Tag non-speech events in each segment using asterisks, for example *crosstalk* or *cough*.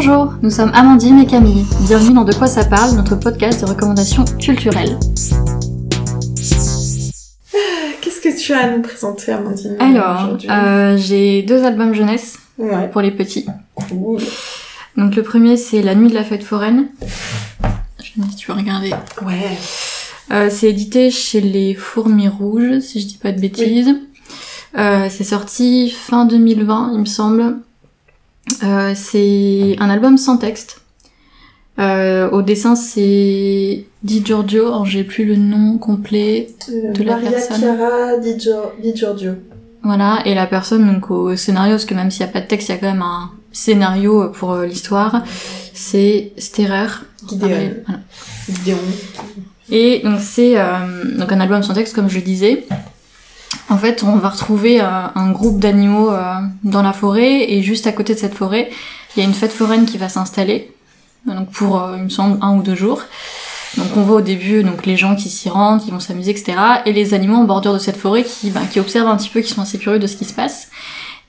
Bonjour, nous sommes Amandine et Camille. Bienvenue dans De quoi ça parle, notre podcast de recommandations culturelles. Qu'est-ce que tu as à nous présenter, Amandine Alors, euh, j'ai deux albums jeunesse Ouais, pour les petits. cool. Donc le premier c'est La nuit de la fête foraine. Je sais pas si tu veux regarder. Ouais. Euh, c'est édité chez les Fourmis Rouges, si je dis pas de bêtises. Euh, c'est sorti fin 2020, il me semble. Euh, c'est un album sans texte. Euh, au dessin, c'est Di Giorgio. Alors, j'ai plus le nom complet. Euh, De la Maria personne. Chiara Di, Di Giorgio. Voilà. Et la personne, donc, au scénario, parce que même s'il n'y a pas de texte, il y a quand même un scénario pour euh, l'histoire. C'est Sterer. Gideon. Voilà. Gideon. Et donc c'est donc un album sans texte comme je le disais. En fait, on va retrouver euh, un groupe d'animaux euh, dans la forêt et juste à côté de cette forêt, il y a une fête foraine qui va s'installer. Donc pour euh, il me semble un ou deux jours. Donc on voit au début donc les gens qui s'y rendent, qui vont s'amuser, etc. Et les animaux en bordure de cette forêt qui, bah, qui observent un petit peu, qui sont assez curieux de ce qui se passe.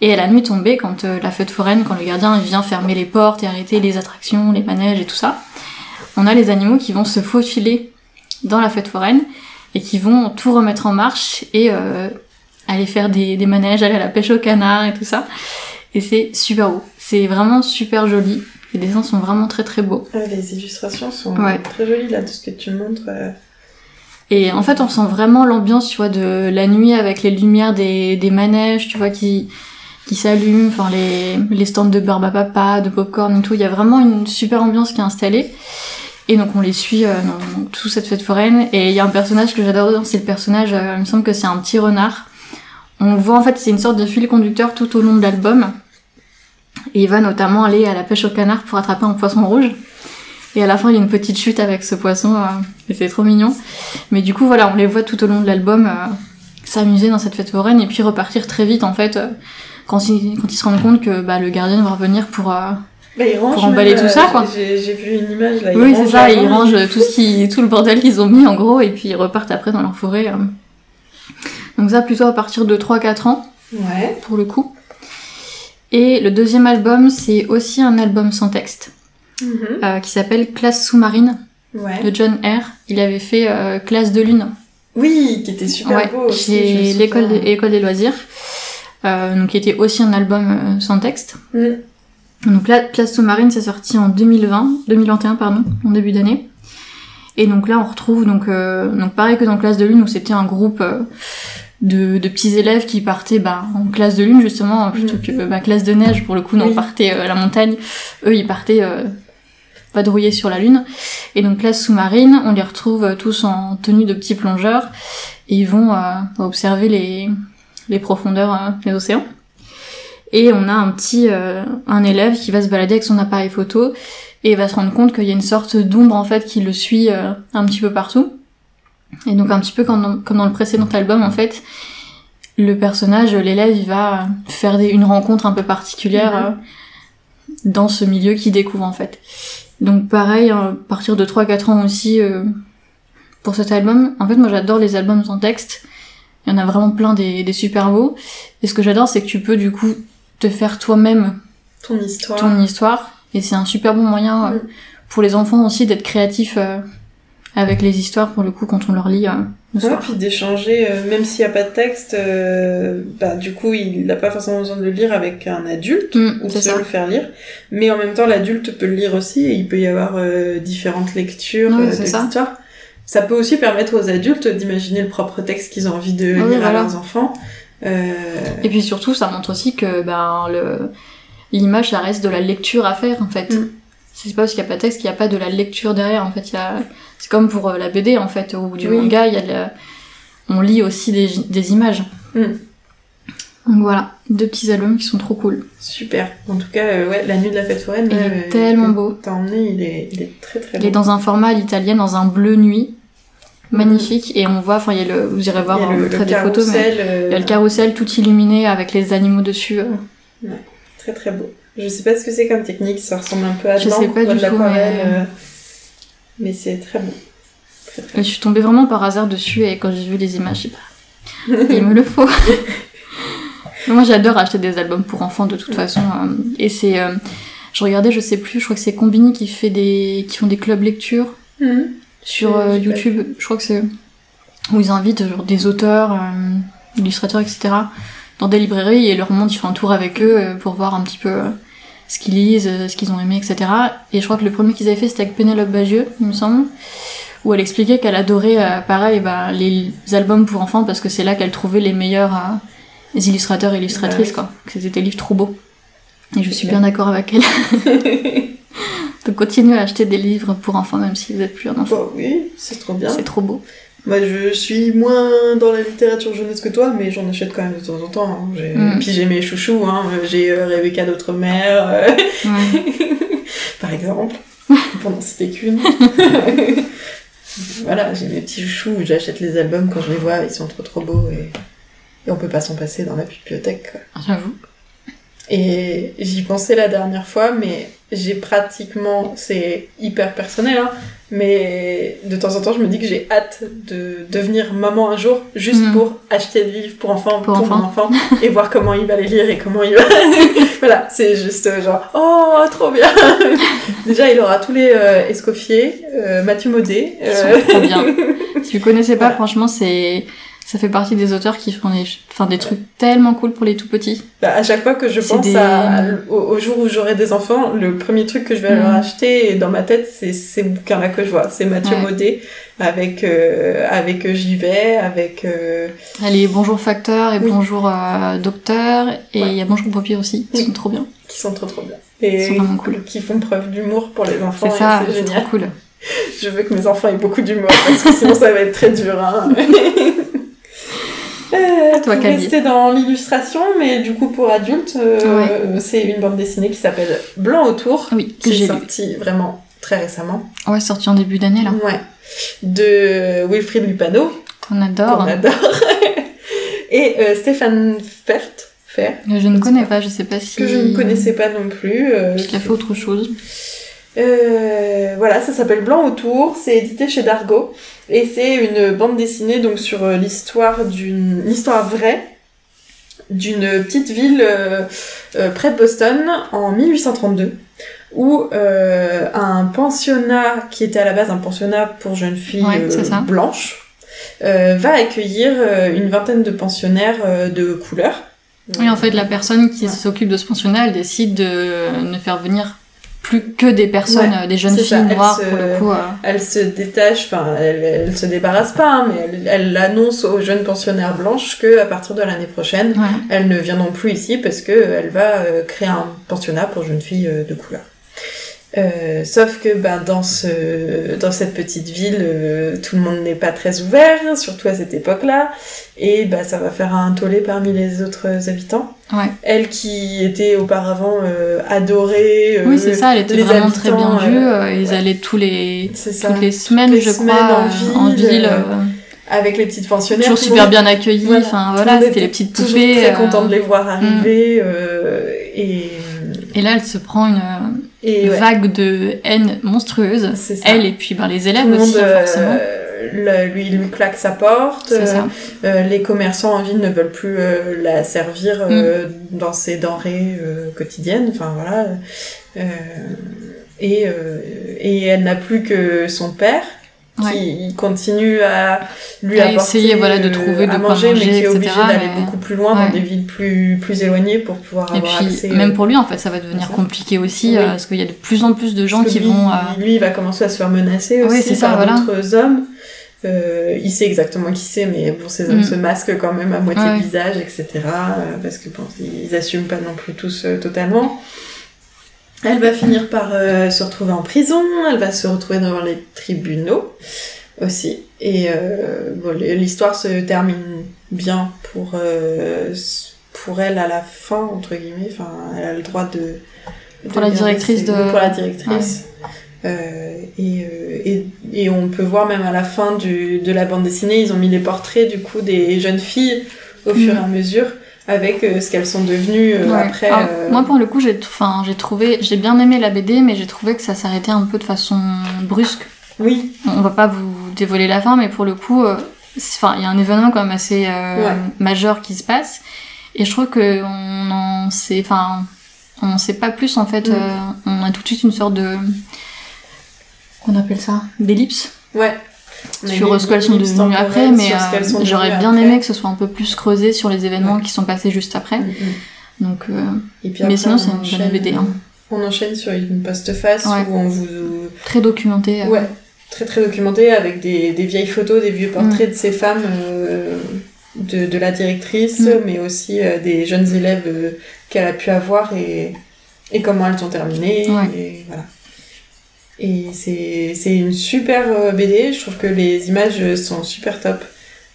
Et à la nuit tombée, quand la fête foraine, quand le gardien vient fermer les portes et arrêter les attractions, les manèges et tout ça, on a les animaux qui vont se faufiler dans la fête foraine et qui vont tout remettre en marche et euh, aller faire des, des manèges, aller à la pêche au canard et tout ça. Et c'est super beau. C'est vraiment super joli. Les dessins sont vraiment très très beaux. Ah, les illustrations sont Ouais. très jolies là, de ce que tu montres. euh. Et en fait, on sent vraiment l'ambiance, tu vois, de la nuit avec les lumières des, des manèges, tu vois, qui, qui s'allument, enfin, les, les stands de beurre à papa, de popcorn et tout. Il y a vraiment une super ambiance qui est installée. Et donc, on les suit euh, dans toute cette fête foraine. Et il y a un personnage que j'adore c'est le personnage, euh, il me semble que c'est un petit renard. On voit, en fait, c'est une sorte de fil conducteur tout au long de l'album. Et il va notamment aller à la pêche au canard pour attraper un poisson rouge. Et à la fin, il y a une petite chute avec ce poisson, euh, et c'est trop mignon. Mais du coup, voilà, on les voit tout au long de l'album euh, s'amuser dans cette fête foraine et puis repartir très vite, en fait, euh, quand, ils, quand ils se rendent compte que bah, le gardien va revenir pour... Bah, ils rangent Pour emballer même, tout ça, euh, quoi. J'ai vu une image là. oui, c'est ça, ils range. rangent tout, ce qui, tout le bordel qu'ils ont mis, en gros, et puis ils repartent après dans leur forêt. euh. Donc ça, plutôt à partir de 3-4 ans, Ouais. pour le coup. Et le deuxième album, c'est aussi un album sans texte, Mhm. euh, qui s'appelle Classe sous-marine, Ouais. de John R. Il avait fait euh, Classe de lune, Oui, qui était super ouais, beau chez l'école des, loisirs, donc qui était aussi un album sans texte. Mhm. Donc là, Classe sous-marine, c'est sorti en 2020, 2021 pardon, en début d'année. Et donc là, on retrouve donc euh, donc pareil que dans Classe de lune où c'était un groupe euh, de, de petits élèves qui partaient bah, en classe de lune justement plutôt Mhm. que bah, classe de neige pour le coup, non, Oui. on partait euh, à la montagne. Eux, ils partaient euh, vadrouiller sur la lune. Et donc classe sous-marine, on les retrouve tous en tenue de petits plongeurs et ils vont euh, observer les les profondeurs des océans. Et on a un petit euh, un élève qui va se balader avec son appareil photo et va se rendre compte qu'il y a une sorte d'ombre en fait qui le suit euh, un petit peu partout. Et donc un petit peu comme dans, comme dans le précédent album en fait, le personnage, l'élève, il va faire des, une rencontre un peu particulière Mhm. euh, dans ce milieu qu'il découvre en fait. Donc pareil, à partir de 3-4 ans aussi pour cet album. En fait moi j'adore les albums sans texte. Il y en a vraiment plein des, des super beaux. Et ce que j'adore c'est que tu peux du coup te faire toi-même Ton histoire. ton histoire. Et c'est un super bon moyen euh, Mm. pour les enfants aussi d'être créatifs euh, avec les histoires pour le coup quand on leur lit euh, le Ouais, puis d'échanger, même s'il n'y a pas de texte, bah, du coup, il n'a pas forcément besoin de le lire avec un adulte, Mm, ou c'est se le faire lire. Mais en même temps, l'adulte peut le lire aussi, et il peut y avoir euh, différentes lectures Ouais, de ça. l'histoire. Ça peut aussi permettre aux adultes d'imaginer le propre texte qu'ils ont envie de Oui, lire voilà. à leurs enfants. Euh, Et puis surtout, ça montre aussi que ben le l'image, ça reste de la lecture à faire en fait. Mm. C'est pas parce qu'il y a pas de texte qu'il y a pas de la lecture derrière. En fait, il y a c'est comme pour euh, la BD en fait ou du Oui. manga, il y a la- on lit aussi des, des images. Mm. Donc voilà, deux petits albums qui sont trop cool. Super. En tout cas, euh, ouais, La Nuit de la Fête Foraine, Il là, est euh, tellement beau. T'as emmené, il est, il est très très Il est beau. dans un format à l'italienne, dans un bleu nuit, magnifique. Et on voit, enfin, il y a le, vous irez voir le, le des photos, mais carrousel, euh, il y a le carrousel tout illuminé avec les animaux dessus. euh. Très très beau. Je sais pas ce que c'est comme technique, ça ressemble un peu à Je sais pas du tout, mais- euh, Mais c'est très beau. Très, très Et je suis tombée vraiment par hasard dessus et quand j'ai vu les images, je sais pas. Il me le faut. *laughs* Moi, j'adore acheter des albums pour enfants de toute façon. et c'est. Je regardais, je sais plus, je crois que c'est Combini qui fait des, qui font des clubs lecture Mhm. Sur Euh, euh, YouTube. Je crois que c'est où ils invitent genre, des auteurs, euh, illustrateurs, etc. dans des librairies et leur montrent, ils font un tour avec eux euh, pour voir un petit peu ce qu'ils lisent, ce qu'ils ont aimé, etc. Et je crois que le premier qu'ils avaient fait c'était avec Pénélope Bagieux, il me semble, où elle expliquait qu'elle adorait, pareil, bah, les albums pour enfants parce que c'est là qu'elle trouvait les meilleurs les illustrateurs et illustratrices, Bah quoi. Que c'était des livres trop beaux. Et je suis bien d'accord avec elle. *laughs* De continuer à acheter des livres pour enfants même si vous êtes plus un enfant. Bah oui, c'est trop bien. C'est trop beau. Moi, je suis moins dans la littérature jeunesse que toi, mais j'en achète quand même de temps en temps. hein. J'ai- Mm. Puis j'ai mes chouchous, hein. j'ai euh, Rebecca d'Outre-mer, euh, Ouais. *laughs* par exemple, n'en citer qu'une. *laughs* voilà, j'ai mes petits chouchous, j'achète les albums quand je les vois, ils sont trop trop beaux et, et on peut pas s'en passer dans la bibliothèque. quoi. J'avoue. Et j'y pensais la dernière fois, mais j'ai pratiquement, c'est hyper personnel, hein, mais de temps en temps, je me dis que j'ai hâte de devenir maman un jour, juste Mhm. pour acheter des livres pour enfants, Pour pour, mon enfants. enfant, *laughs* et voir comment il va les lire et comment il va. *laughs* voilà, c'est juste genre, oh, trop bien *laughs* Déjà, il aura tous les euh, Escoffier, euh, Mathieu Maudet. Ils euh, sont trop bien. Si vous connaissez pas, Voilà. franchement, c'est ça fait partie des auteurs qui font des, enfin, des trucs tellement cool pour les tout petits. Bah, à chaque fois que je pense des- à, au, au jour où j'aurai des enfants, le premier truc que je vais Mhm. leur acheter dans ma tête, c'est ces bouquins-là que je vois. C'est Mathieu Ouais. Maudet avec euh, avec euh, J'y vais, avec euh, est Bonjour Facteur et Oui. Bonjour euh, Docteur et il Ouais. y a Bonjour Papier aussi. Ils Oui. sont trop bien. qui sont trop trop bien Ils sont et vraiment cool. qui font preuve d'humour pour les enfants. C'est et ça, c'est trop cool. *laughs* Je veux que mes enfants aient beaucoup d'humour parce que sinon ça va être très dur. Hein. *laughs* Euh, toi, pour Camille. rester dans l'illustration, mais du coup pour adultes, euh, c'est une bande dessinée qui s'appelle Blanc autour, Oui, que j'ai sortie vraiment très récemment. Ouais, sorti en début d'année là. Ouais. De Wilfried Lupano, Qu'on adore. qu'on adore. *laughs* Et euh, Stéphane Fert, Fer, Je ne connais pas, je sais pas si. que je ne connaissais pas non plus. euh, Qu'il a fait autre chose. Euh, voilà, ça s'appelle Blanc autour, c'est édité chez Dargo et c'est une bande dessinée donc sur euh, l'histoire d'une une histoire vraie d'une petite ville euh, euh, près de Boston en 1832 où un pensionnat qui était à la base un pensionnat pour jeunes filles Ouais, blanches va accueillir une vingtaine de pensionnaires de couleur. Oui, en fait, la personne qui Ouais. s'occupe de ce pensionnat, elle décide de ne faire venir plus que des personnes, Ouais, euh, des jeunes filles ça, noires se- pour le coup. euh, Elle se détache, enfin, elle, elle se débarrasse pas, hein, mais elle, elle annonce aux jeunes pensionnaires blanches que à partir de l'année prochaine, ouais. elles ne viendront plus ici parce que elle va euh, créer un pensionnat pour jeunes filles de couleur. Euh, sauf que ben, dans, ce, dans cette petite ville, euh, tout le monde n'est pas très ouvert, surtout à cette époque-là, et ben, ça va faire un tollé parmi les autres habitants. Ouais. Elle qui était auparavant euh, adorée, euh, Oui, c'est ça, elle était vraiment très bien vue. ils ouais. allaient tous les, ça, toutes les semaines, les je semaines crois, en en ville, avec les petites pensionnaires. toujours super bien accueillis. Voilà. Enfin voilà, c'était était les petites toujours poupées. très euh, content de les voir arriver euh, et Et là, elle se prend une et ouais, vague de haine monstrueuse. c'est ça. Elle et puis ben, les élèves aussi, hein, forcément. euh, lui lui claque sa porte. Euh, euh, les commerçants en ville ne veulent plus euh, la servir euh, Mm. dans ses denrées euh, quotidiennes. Enfin voilà. Euh, et euh, et elle n'a plus que son père. Ouais. qui continue à lui À apporter essayer, voilà, de euh, trouver de à quoi manger, mais qui est obligé d'aller mais- beaucoup plus loin Ouais. dans des villes plus plus éloignées pour pouvoir Et avoir puis, accès même euh, pour lui, en fait, ça va devenir compliqué aussi, Oui. euh, parce qu'il y a de plus en plus de gens Parce qui lui, vont. euh, Lui, il va commencer à se faire menacer Oui, aussi ça, par voilà. d'autres hommes. Euh, il sait exactement qui c'est, mais bon, ces hommes Mm. se masquent quand même à moitié Ouais. visage, etc. euh, parce que bon, ils assument pas non plus tous euh, totalement. Elle va finir par euh, se retrouver en prison, elle va se retrouver devant les tribunaux aussi. Et euh, bon, l'histoire se termine bien pour, euh, pour elle à la fin, entre guillemets. Enfin, elle a le droit de. Pour la directrice de- Pour la directrice. Et, et, et on peut voir même à la fin du, de la bande dessinée, ils ont mis les portraits du coup des jeunes filles au fur et à mesure avec euh, ce qu'elles sont devenues euh, ouais. après. Alors, euh, Moi, pour le coup, j'ai enfin, j'ai trouvé. J'ai bien aimé la BD, mais j'ai trouvé que ça s'arrêtait un peu de façon brusque. Oui, On va pas vous dévoiler la fin, mais pour le coup, enfin, il y a un événement quand même assez Ouais. majeur qui se passe, et je trouve que on en sait, enfin, on sait pas plus en fait. Mm. on a tout de suite une sorte de. qu'on appelle ça D'ellipse Ouais. Sur ce qu'elles sont devenues après, mais euh, j'aurais bien après. aimé que ce soit un peu plus creusé sur les événements Ouais. qui sont passés juste après. Mm, mm. Donc, euh, Et puis Mais sinon, on c'est une bonne enchaîne- BD, hein. On enchaîne sur une postface Ouais. où on vous. très documenté. euh. Ouais, très très documenté avec des, des vieilles photos, des vieux portraits Mm. de ces femmes, euh, de, de la directrice, Mm. mais aussi euh, des jeunes élèves euh, qu'elle a pu avoir et, et comment elles ont terminé. Ouais. Et voilà. Et c'est c'est une super euh, BD, je trouve que les images sont super top.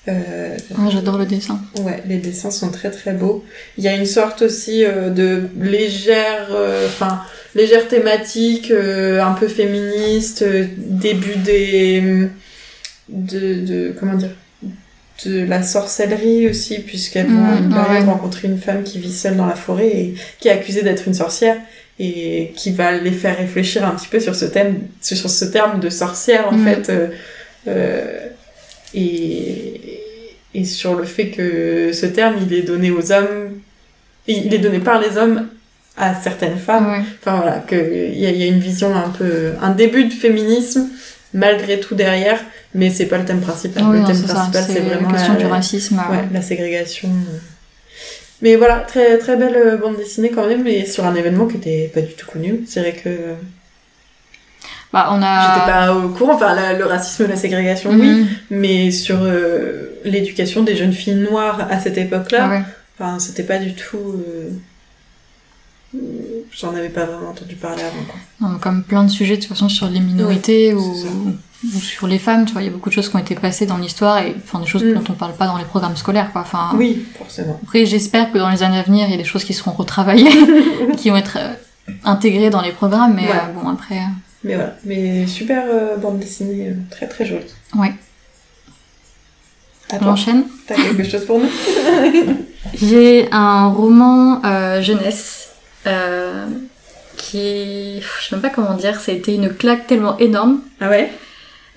Euh, J'adore le dessin. Ouais, les dessins sont très très beaux. Il y a une sorte aussi euh, de légère, euh, enfin légère thématique, un peu féministe, début des de, de comment dire de la sorcellerie aussi, puisqu'elles vont Mmh, période ouais. rencontrer une femme qui vit seule dans la forêt et qui est accusée d'être une sorcière et qui va les faire réfléchir un petit peu sur ce thème, sur ce terme de sorcière en Mmh. fait. euh, euh, et, et sur le fait que ce terme il est donné aux hommes il est donné par les hommes à certaines femmes Ouais. enfin voilà que il y, a- y a une vision un peu un début de féminisme malgré tout derrière mais c'est pas le thème principal Oui, le non, thème principal C'est c'est la vraiment question la, du racisme. euh, ouais, la ségrégation mais voilà très très belle euh, bande dessinée quand même mais sur un événement qui était pas du tout connu c'est vrai que Bah, on a. j'étais pas au courant enfin la- le racisme la ségrégation oui Mhm. mais sur euh, l'éducation des jeunes filles noires à cette époque-là, Ah ouais. enfin, c'était pas du tout. euh, J'en avais pas vraiment entendu parler avant. Quoi. Non, comme plein de sujets de toute façon sur les minorités ou sur les femmes, tu vois, il y a beaucoup de choses qui ont été passées dans l'histoire et enfin des choses Mm. dont on parle pas dans les programmes scolaires, quoi. Enfin, Oui, forcément. après, j'espère que dans les années à venir, il y a des choses qui seront retravaillées, *laughs* qui vont être euh, intégrées dans les programmes, mais Ouais. euh, bon après. euh, Mais voilà, mais super euh, bande dessinée, très très jolie. Ouais. À On enchaîne. t'as quelque chose pour nous *laughs* *laughs* J'ai un roman jeunesse qui je sais même pas comment dire, ça a été une claque tellement énorme. Ah ouais?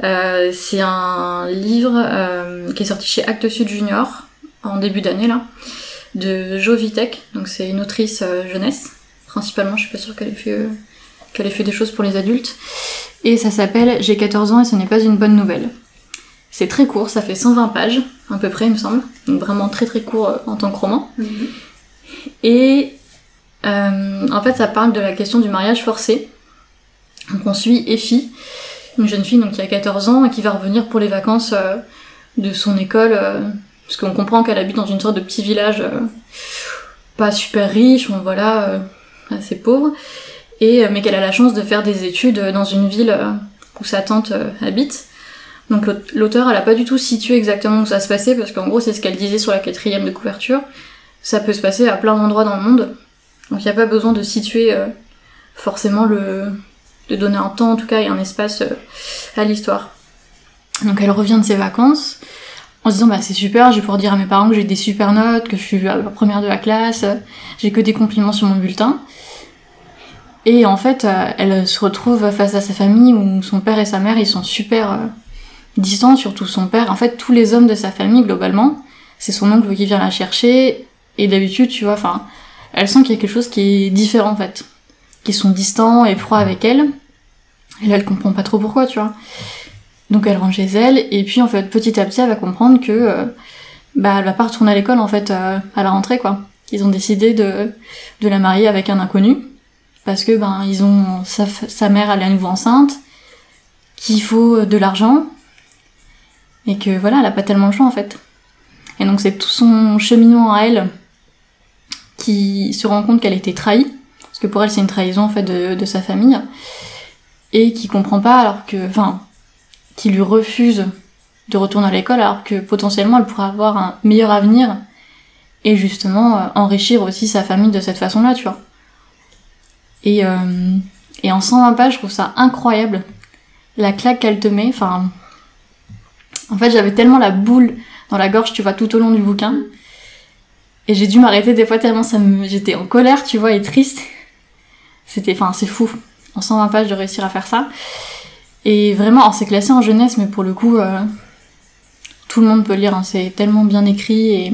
Euh, c'est un livre euh, qui est sorti chez Actes Sud Junior en début d'année là, de Jo Vitek. Donc c'est une autrice euh, jeunesse principalement. Je suis pas sûre qu'elle ait fait qu'elle ait fait des choses pour les adultes. Et ça s'appelle J'ai 14 ans et ce n'est pas une bonne nouvelle. C'est très court, ça fait 120 pages à peu près il me semble. Donc vraiment très très court en tant que roman. Et euh, en fait, ça parle de la question du mariage forcé. Donc on suit Effie, une jeune fille donc, qui a 14 ans et qui va revenir pour les vacances euh, de son école, euh, parce qu'on comprend qu'elle habite dans une sorte de petit village euh, pas super riche, bon, voilà, assez pauvre, et, mais qu'elle a la chance de faire des études dans une ville où sa tante habite. Donc l'aut- l'auteur, elle a pas du tout situé exactement où ça se passait, parce qu'en gros, c'est ce qu'elle disait sur la quatrième de couverture. Ça peut se passer à plein d'endroits dans le monde. Donc il n'y a pas besoin de situer forcément le. De donner un temps en tout cas et un espace euh, à l'histoire. Donc elle revient de ses vacances en se disant bah c'est super, je vais pouvoir dire à mes parents que j'ai des super notes, que je suis la première de la classe, euh, j'ai que des compliments sur mon bulletin. Et en fait, euh, elle se retrouve face à sa famille où son père et sa mère ils sont super distants, surtout son père. En fait, tous les hommes de sa famille globalement, c'est son oncle qui vient la chercher. Et d'habitude, tu vois, enfin, elle sent qu'il y a quelque chose qui est différent en fait, qui sont distants et froids avec elle. Et là, elle comprend pas trop pourquoi, tu vois. Donc elle rentre chez elle et puis en fait, petit à petit, elle va comprendre que euh, bah elle va pas retourner à l'école en fait euh, à la rentrée quoi. Ils ont décidé de de la marier avec un inconnu parce que ben ils ont sa, mère elle est à nouveau enceinte, qu'il faut de l'argent et que voilà, elle a pas tellement le choix en fait. Et donc c'est tout son cheminement à elle qui se rend compte qu'elle a été trahie, parce que pour elle c'est une trahison en fait de, sa famille, et qui comprend pas alors que, enfin, qui lui refuse de retourner à l'école alors que potentiellement elle pourrait avoir un meilleur avenir et justement euh, enrichir aussi sa famille de cette façon-là, tu vois. Et, euh, et en 120 pages, je trouve ça incroyable la claque qu'elle te met. Enfin, en fait, j'avais tellement la boule dans la gorge, tu vois, tout au long du bouquin. Et j'ai dû m'arrêter des fois tellement ça me... j'étais en colère, tu vois, et triste. C'était, enfin, c'est fou. En 120 pages de réussir à faire ça. Et vraiment, alors, c'est classé en jeunesse, mais pour le coup, euh, tout le monde peut lire. hein. C'est tellement bien écrit et,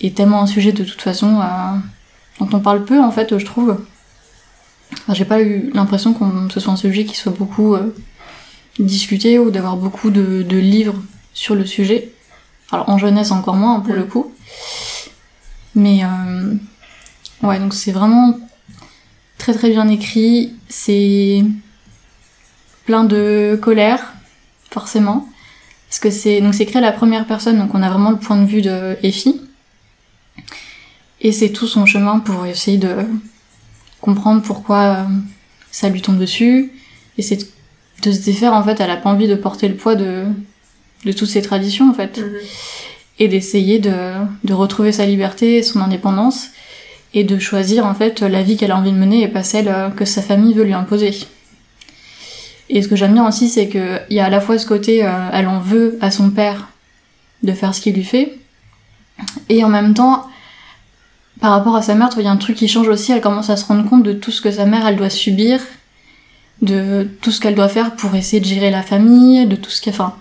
et tellement un sujet de toute façon euh, dont on parle peu en fait, je trouve. Enfin, j'ai pas eu l'impression que ce soit un sujet qui soit beaucoup euh, discuté ou d'avoir beaucoup de, de, livres sur le sujet. Alors en jeunesse encore moins pour le coup. Mais ouais, donc c'est vraiment très très bien écrit. C'est plein de colère, forcément. Parce que c'est donc c'est créé à la première personne, donc on a vraiment le point de vue de Effie. Et c'est tout son chemin pour essayer de comprendre pourquoi euh, ça lui tombe dessus. Et c'est de se défaire, en fait, elle a pas envie de porter le poids de, de toutes ces traditions, en fait. Mhm. Et d'essayer de, de retrouver sa liberté, son indépendance, et de choisir, en fait, la vie qu'elle a envie de mener et pas celle euh, que sa famille veut lui imposer. Et ce que j'aime bien aussi, c'est qu'il y a à la fois ce côté, euh, elle en veut à son père de faire ce qu'il lui fait, et en même temps, par rapport à sa mère, il y a un truc qui change aussi, elle commence à se rendre compte de tout ce que sa mère, elle doit subir, de tout ce qu'elle doit faire pour essayer de gérer la famille, de tout ce qu'elle... Enfin,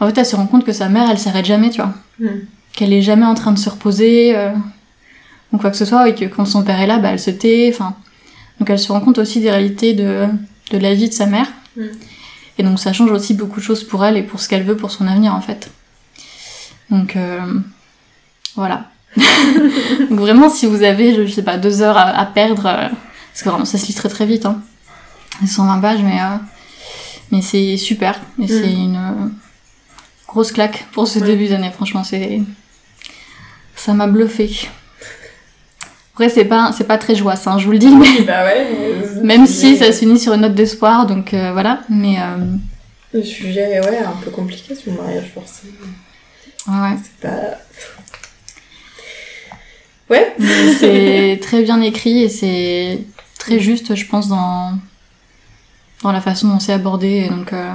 en fait, elle se rend compte que sa mère, elle s'arrête jamais, tu vois. Mm. Qu'elle est jamais en train de se reposer, euh, ou quoi que ce soit, et que quand son père est là, bah, elle se tait, enfin... Donc elle se rend compte aussi des réalités de, de la vie de sa mère. Mm. Et donc ça change aussi beaucoup de choses pour elle et pour ce qu'elle veut pour son avenir, en fait. Donc, euh, voilà. *laughs* Donc vraiment, si vous avez, je sais pas, deux heures à, à perdre, euh, parce que vraiment, ça se lit très très vite, hein. C'est 120 pages, mais, euh, mais c'est super. Et Mm. c'est une euh, grosse claque pour ce Ouais. début d'année, franchement, c'est... Ça m'a bluffé. Après, c'est pas, c'est pas très joyeux, hein, je vous le dis, mais... *laughs* bah ouais. mais- Même si ça se finit sur une note d'espoir, donc euh, voilà. Mais euh, Le sujet, ouais, un peu compliqué sur le mariage forcé. ouais. C'est pas. Ouais. *laughs* C'est très bien écrit et c'est très juste, je pense, dans, dans la façon dont c'est abordé. Et donc, euh,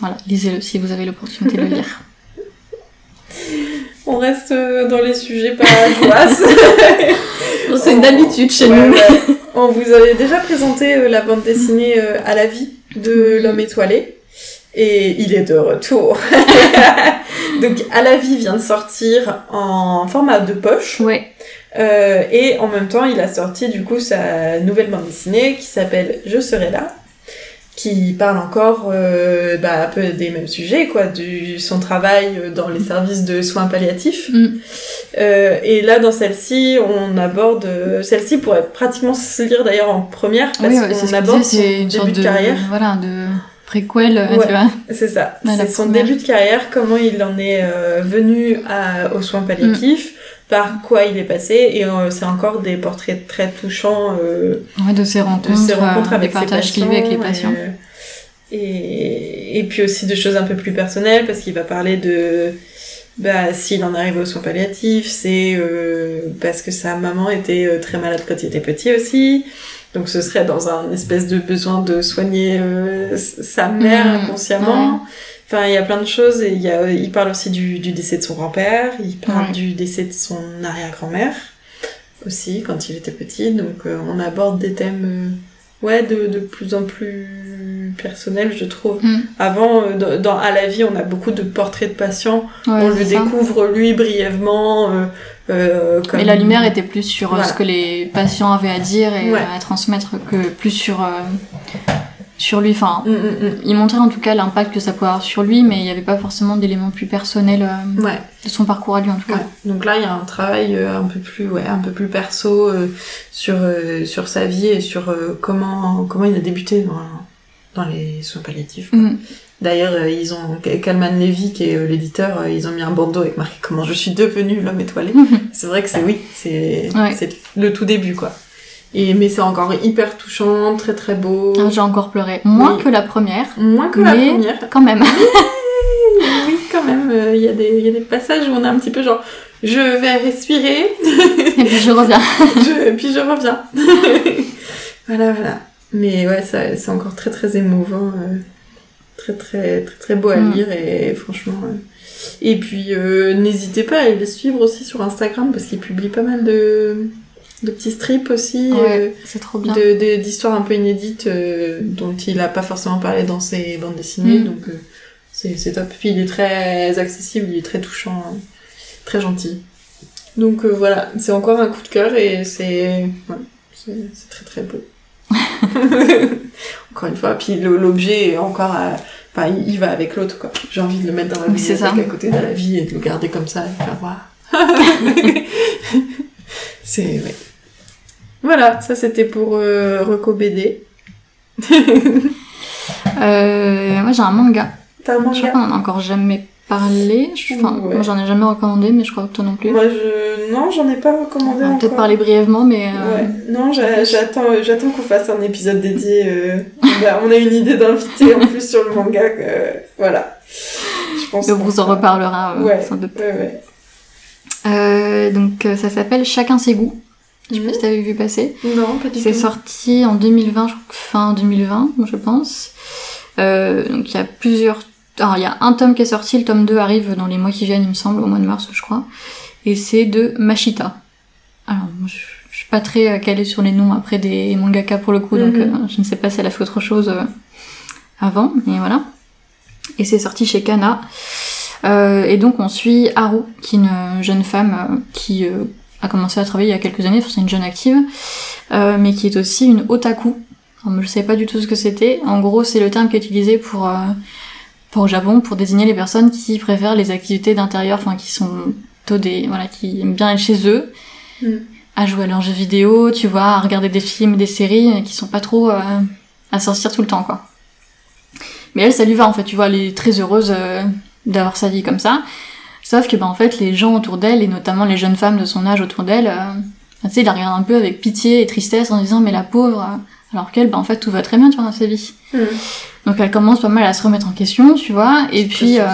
voilà, lisez-le si vous avez l'opportunité de le lire. *laughs* On reste euh, dans les sujets pas *laughs* c'est une habitude chez Ouais, nous. ouais. *laughs* On vous avait déjà présenté euh, la bande dessinée euh, à la vie de l'homme étoilé. Et il est de retour. *laughs* Donc, à la vie vient de sortir en format de poche. Ouais, Euh, et en même temps, il a sorti du coup sa nouvelle bande dessinée qui s'appelle Je serai là, qui parle encore euh, bah, un peu des mêmes sujets, quoi, du son travail dans les services de soins palliatifs. Mm. Euh, et là, dans celle-ci, on aborde euh, celle-ci pourrait pratiquement se lire d'ailleurs en première parce oui, ouais, c'est qu'on aborde son une début de, de, carrière. voilà, de préquel, euh, Ouais. tu vois. C'est ça. C'est son première. début de carrière, comment il en est euh, venu à, aux soins palliatifs, Mm. Par quoi il est passé, et euh, c'est encore des portraits très touchants euh, Ouais, de ses rencontres, de ses rencontres euh, avec des ses partages qu'il vit avec les patients. Et, et, et puis aussi de choses un peu plus personnelles, parce qu'il va parler de... Bah, s'il en arrive aux soins palliatifs, c'est euh, parce que sa maman était euh, très malade quand il était petit aussi. Donc ce serait dans un espèce de besoin de soigner euh, sa mère Mhm, inconsciemment. Enfin, il y a plein de choses. Et il, y a, il parle aussi du, du décès de son grand-père. Il parle Ouais. du décès de son arrière-grand-mère aussi quand il était petit. Donc euh, on aborde des thèmes euh, ouais de, de plus en plus personnels, je trouve. Mm. Avant, euh, dans, À la vie, on a beaucoup de portraits de patients. Ouais, on le ça. découvre lui brièvement. Euh, comme... Mais la lumière était plus sur Voilà. ce que les patients avaient à dire et Ouais. à transmettre que plus sur, euh, sur lui. Enfin, Mm, mm, il montrait en tout cas l'impact que ça pouvait avoir sur lui, mais il n'y avait pas forcément d'éléments plus personnels euh, mm. Ouais. de son parcours à lui en tout cas. Ouais. Donc là, il y a un travail euh, un peu plus, ouais, un peu plus perso euh, sur sur sa vie et sur comment comment il a débuté dans dans les soins palliatifs. Mm. D'ailleurs, ils ont Kalman Levy, qui est l'éditeur, ils ont mis un bandeau avec marqué comment je suis devenu l'homme étoilé. *laughs* c'est vrai que c'est oui, c'est Ouais. c'est le tout début quoi. Et mais c'est encore hyper touchant, très très beau. Ah, J'ai encore pleuré. Moins Oui. que la première, Moins que la première. quand même. Oui, quand même, euh, il y, a des- il y a des passages où on est un petit peu genre, je vais respirer, et puis je reviens. *laughs* je, puis je reviens. *laughs* voilà, voilà. Mais ouais, c'est encore très très émouvant, euh, très très très très beau à Mm. lire et franchement. euh. Et puis n'hésitez pas à les suivre aussi sur Instagram parce qu'il publie pas mal de, de petits strips aussi. euh, Ouais, c'est trop bien. de- de- d'histoires un peu inédites euh, dont il a pas forcément parlé dans ses bandes dessinées, Mm. donc euh, c'est top. Puis il est très accessible, il est très touchant, euh, très gentil. Donc euh, voilà, c'est encore un coup de cœur et c'est ouais, c'est très très beau. *laughs* encore une fois, puis l'objet est encore à... Enfin, il va avec l'autre, quoi. J'ai envie de le mettre dans la bibliothèque à côté de la vie et de le garder comme ça et faire waouh. *laughs* c'est... Ouais. Voilà, ça c'était pour euh, Reco BD. *laughs* Euh, moi j'ai un manga. T'as un Je crois manga qu'on en a encore jamais parlé. Je- Enfin, Ouais. moi j'en ai jamais recommandé, mais je crois que toi non plus. Moi, je... Non, j'en ai pas recommandé On va peut-être parler brièvement, mais euh, Ouais, non, j'a- j'attends, j'attends qu'on fasse un épisode dédié. euh, on, a, on une idée d'invité en plus sur le manga. euh, voilà. Je pense on qu'on vous en reparlera euh, Ouais. sans doute. Ouais, ouais. Euh, donc euh, ça s'appelle Chacun ses goûts. Je sais pas si t'avais vu passer. Non, pas du C'est sorti en 2020, je crois fin 2020, je pense. Euh, donc il y a plusieurs... Alors il y a un tome qui est sorti, le tome 2 arrive dans les mois qui viennent, il me semble, au mois de mars, je crois. Et c'est de Machita. Alors, je, je suis pas très euh, calée sur les noms après des mangaka pour le coup, donc euh, je ne sais pas si elle a fait autre chose avant, mais voilà. Et c'est sorti chez Kana. Euh, et donc on suit Haru, qui est une jeune femme euh, qui euh, a commencé à travailler il y a quelques années, enfin, c'est une jeune active, euh, mais qui est aussi une otaku. Alors, je savais pas du tout ce que c'était. En gros, c'est le terme qui est utilisé pour, euh, pour au Japon pour désigner les personnes qui préfèrent les activités d'intérieur, enfin qui sont plutôt des voilà, qui aiment bien être chez eux, Mm. à jouer à leurs jeux vidéo, tu vois, à regarder des films, des séries, qui sont pas trop euh, à sortir tout le temps, quoi. Mais elle, ça lui va en fait, tu vois, elle est très heureuse euh, d'avoir sa vie comme ça. Sauf que, bah, en fait, les gens autour d'elle, et notamment les jeunes femmes de son âge autour d'elle, euh, tu sais, ils la regardent un peu avec pitié et tristesse en disant, mais la pauvre, alors qu'elle, bah, en fait, tout va très bien, tu vois, dans sa vie. Mm. Donc elle commence pas mal à se remettre en question, tu vois, et puis, euh,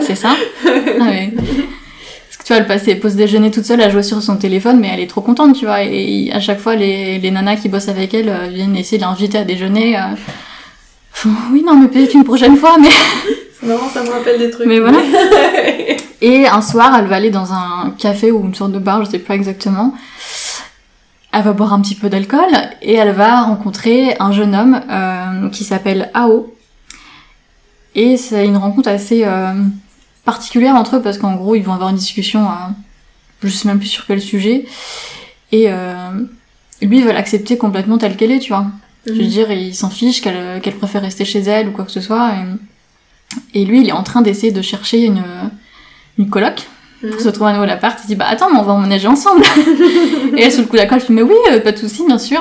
c'est ça. *laughs* Ah ouais. Parce que tu vois, elle pose déjeuner toute seule à jouer sur son téléphone, mais elle est trop contente, tu vois. Et à chaque fois, les, les nanas qui bossent avec elle euh, viennent essayer de l'inviter à déjeuner. euh, font, oui, non, mais peut-être une prochaine fois, mais... *laughs* Marrant, ça me rappelle des trucs. Mais voilà. *laughs* Et un soir, elle va aller dans un café ou une sorte de bar, je sais pas exactement. Elle va boire un petit peu d'alcool et elle va rencontrer un jeune homme euh, qui s'appelle Ao. Et c'est une rencontre assez euh, particulière entre eux parce qu'en gros, ils vont avoir une discussion, euh, je sais même plus sur quel sujet. Et euh, lui, il va l'accepter complètement telle qu'elle est, tu vois. Je veux Mhm. dire, il s'en fiche qu'elle préfère rester chez elle ou quoi que ce soit. Et, et lui, il est en train d'essayer de chercher une, une coloc Mhm. pour se trouver à nouveau l'appart. Il dit Bah attends, mais on va emménager ensemble. *laughs* et elle, sous le coup d'alcool, elle fait Mais oui, euh, pas de soucis, bien sûr.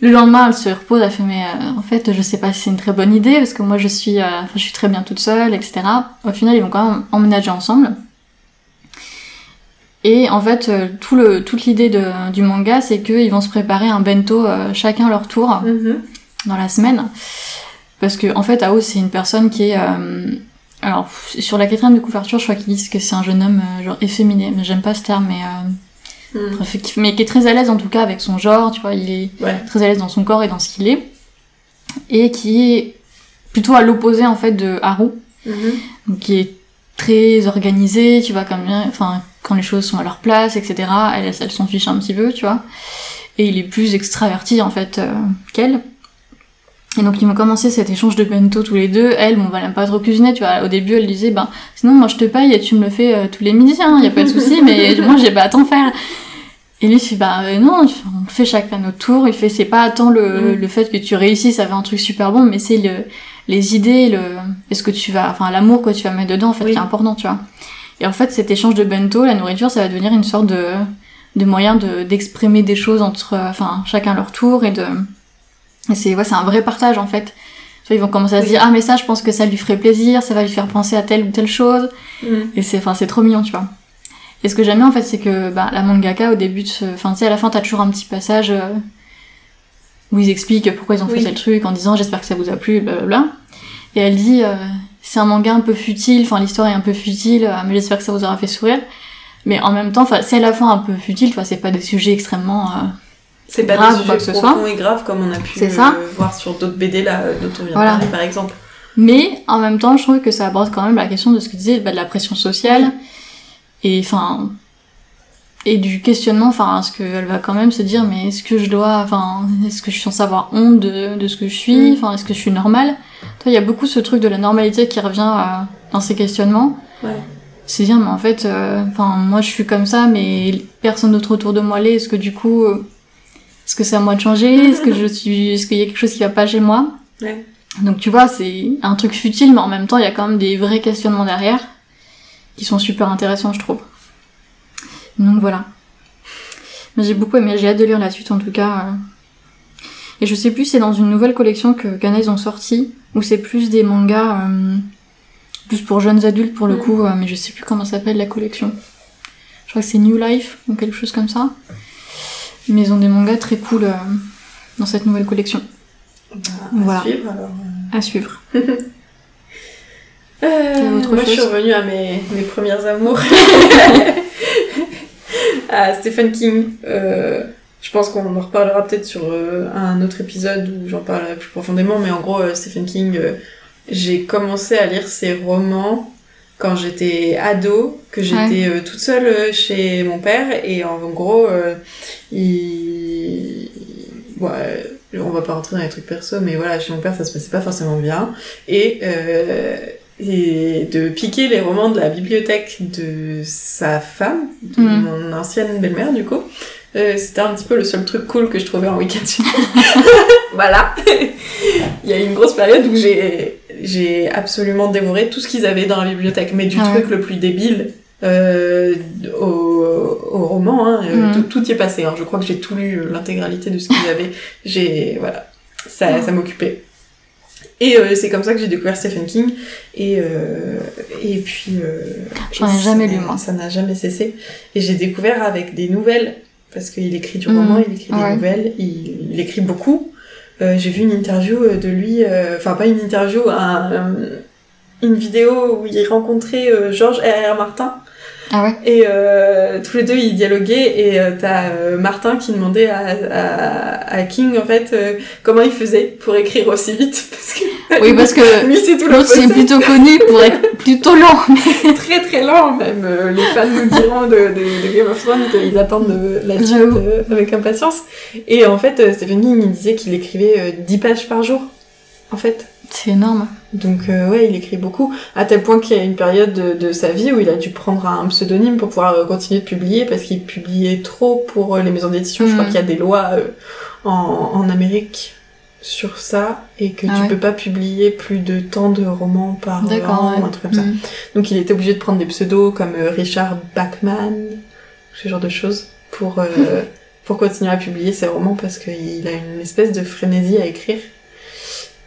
Le lendemain, elle se repose, elle fait Mais euh, en fait, je sais pas si c'est une très bonne idée parce que moi, je suis, euh, je suis très bien toute seule, etc. Au final, ils vont quand même emménager ensemble. Et en fait, euh, tout le, toute l'idée du manga, c'est qu'ils vont se préparer un bento euh, chacun leur tour Mhm. dans la semaine. Parce que, en fait, Ao, c'est une personne qui est. euh, alors, sur la quatrième de couverture, je crois qu'ils disent que c'est un jeune homme euh, genre efféminé, mais j'aime pas ce terme, mais, euh, bref, qui- mais qui est très à l'aise en tout cas avec son genre, tu vois, il est Ouais. très à l'aise dans son corps et dans ce qu'il est. Et qui est plutôt à l'opposé en fait de Haru, Mhm. donc qui est très organisé, tu vois, comme enfin, quand les choses sont à leur place, etc. Elle, elle s'en fiche un petit peu, tu vois. Et il est plus extraverti, en fait, euh, qu'elle. Et donc, ils vont commencer cet échange de bento tous les deux. Elle, bon, bah, elle aime pas trop cuisiner, tu vois. Au début, elle disait, ben, sinon, moi, je te paye et tu me le fais euh, tous les midis, hein, y a pas de souci, mais *laughs* moi, j'ai pas à t'en faire. Et lui, il fait, bah, euh, non, on fait chacun notre tour. Il fait, c'est pas tant le, Mm. le fait que tu réussisses à faire un truc super bon, mais c'est le, les idées, le, est-ce que tu vas, enfin, l'amour que tu vas mettre dedans, en fait, Oui. qui est important, tu vois. Et en fait, cet échange de bento, la nourriture, ça va devenir une sorte de, de moyen de, d'exprimer des choses entre, euh, enfin, chacun leur tour et de, c'est, ouais, c'est un vrai partage, en fait. Ils vont commencer à se dire, ah, mais ça, je pense que ça lui ferait plaisir, ça va lui faire penser à telle ou telle chose. Mhm. Et c'est, enfin, c'est trop mignon, tu vois. Et ce que j'aime bien, en fait, c'est que, bah, la mangaka, au début enfin, tu sais, à la fin, t'as toujours un petit passage, euh, où ils expliquent pourquoi ils ont fait tel truc, en disant, j'espère que ça vous a plu, blablabla. Et elle dit, euh, c'est un manga un peu futile, enfin, l'histoire est un peu futile, euh, mais j'espère que ça vous aura fait sourire. Mais en même temps, enfin, c'est à la fois un peu futile, tu vois, c'est pas des sujets extrêmement, euh, C'est pas Grave des ou quoi que ce profonds et graves comme on a pu C'est euh, ça. voir sur d'autres BD là, euh, dont on vient Voilà. de parler par exemple. Mais en même temps, je trouve que ça aborde quand même la question de ce que tu disais, bah, de la pression sociale et enfin et du questionnement. Enfin, est-ce qu'elle va quand même se dire, mais est-ce que je dois, enfin, est-ce que je suis censée avoir honte de, de ce que je suis, Mm. enfin, est-ce que je suis normale? Toi, il y a beaucoup ce truc de la normalité qui revient euh, dans ces questionnements. Ouais. c'est dire mais en fait euh, enfin moi je suis comme ça mais personne d'autre autour de moi l'est est-ce que du coup euh, est-ce que c'est à moi de changer? Est-ce que je suis est-ce qu'il y a quelque chose qui va pas chez moi? Ouais. donc tu vois c'est un truc futile mais en même temps il y a quand même des vrais questionnements derrière qui sont super intéressants je trouve donc voilà mais j'ai beaucoup aimé j'ai hâte de lire la suite en tout cas euh. et je sais plus c'est dans une nouvelle collection que Kana ils ont sorti où c'est plus des mangas euh, plus pour jeunes adultes pour le Mm. coup, euh, mais je sais plus comment s'appelle la collection. Je crois que c'est New Life ou quelque chose comme ça. Mais ils ont des mangas très cool euh, dans cette nouvelle collection. Bah, Voilà. À suivre alors. À suivre. Euh, autre moi, je suis revenue à mes, mes premières amours. *laughs* à Stephen King. Euh, je pense qu'on en reparlera peut-être sur euh, un autre épisode où j'en parlerai plus profondément, mais en gros, euh, Stephen King, euh, j'ai commencé à lire ses romans quand j'étais ado, que j'étais euh, toute seule euh, chez mon père, et en, gros, euh, il... Bon, on va pas rentrer dans les trucs perso, mais voilà, chez mon père, ça se passait pas forcément bien. Et, euh, et de piquer les romans de la bibliothèque de sa femme, de Mhm. mon ancienne belle-mère, du coup. Euh, c'était un petit peu le seul truc cool que je trouvais en week-end. *laughs* voilà. *laughs* Il y a eu une grosse période où j'ai j'ai absolument dévoré tout ce qu'ils avaient dans la bibliothèque, mais du Ah ouais. truc le plus débile euh, au, au roman. Hein, euh, Mhm. tout, tout y est passé. Hein. Je crois que j'ai tout lu, euh, l'intégralité de ce qu'ils avaient. J'ai voilà, ça, ça m'occupait. Et euh, c'est comme ça que j'ai découvert Stephen King. Et, euh, et puis. J'en ai jamais lu, moi. Ça n'a jamais cessé. Et j'ai découvert avec des nouvelles, parce qu'il écrit du Mhm. roman, il écrit des nouvelles, il, il écrit beaucoup. Euh, j'ai vu une interview euh, de lui, euh, enfin pas une interview, un, un- une vidéo où il rencontrait euh, George R.R. Martin. Ah ouais Et euh, tous les deux, ils dialoguaient et euh, t'as euh, Martin qui demandait à, à, à King, en fait, euh, comment il faisait pour écrire aussi vite. *laughs* Parce que Oui, parce que lui, c'est tout l'autre c'est plutôt connu pour être *laughs* plutôt lent. *laughs* très très lent même. Les fans nous diront de, de, de Game of Thrones qu'ils attendent de, la suite avec impatience. Et en fait, Stephen King, il disait qu'il écrivait euh, 10 pages par jour, en fait. C'est énorme. Donc euh, ouais, il écrit beaucoup, à tel point qu'il y a une période de, de sa vie où il a dû prendre un pseudonyme pour pouvoir euh, continuer de publier, parce qu'il publiait trop pour euh, les maisons d'édition. Je crois Mhm. qu'il y a des lois euh, en, en Amérique sur ça, et que Ah tu ouais. peux pas publier plus de tant de romans par an, ouais. un truc comme ça. Mm. Donc il était obligé de prendre des pseudos comme euh, Richard Bachman, ce genre de choses, pour, euh, *laughs* pour continuer à publier ses romans parce qu'il a une espèce de frénésie à écrire.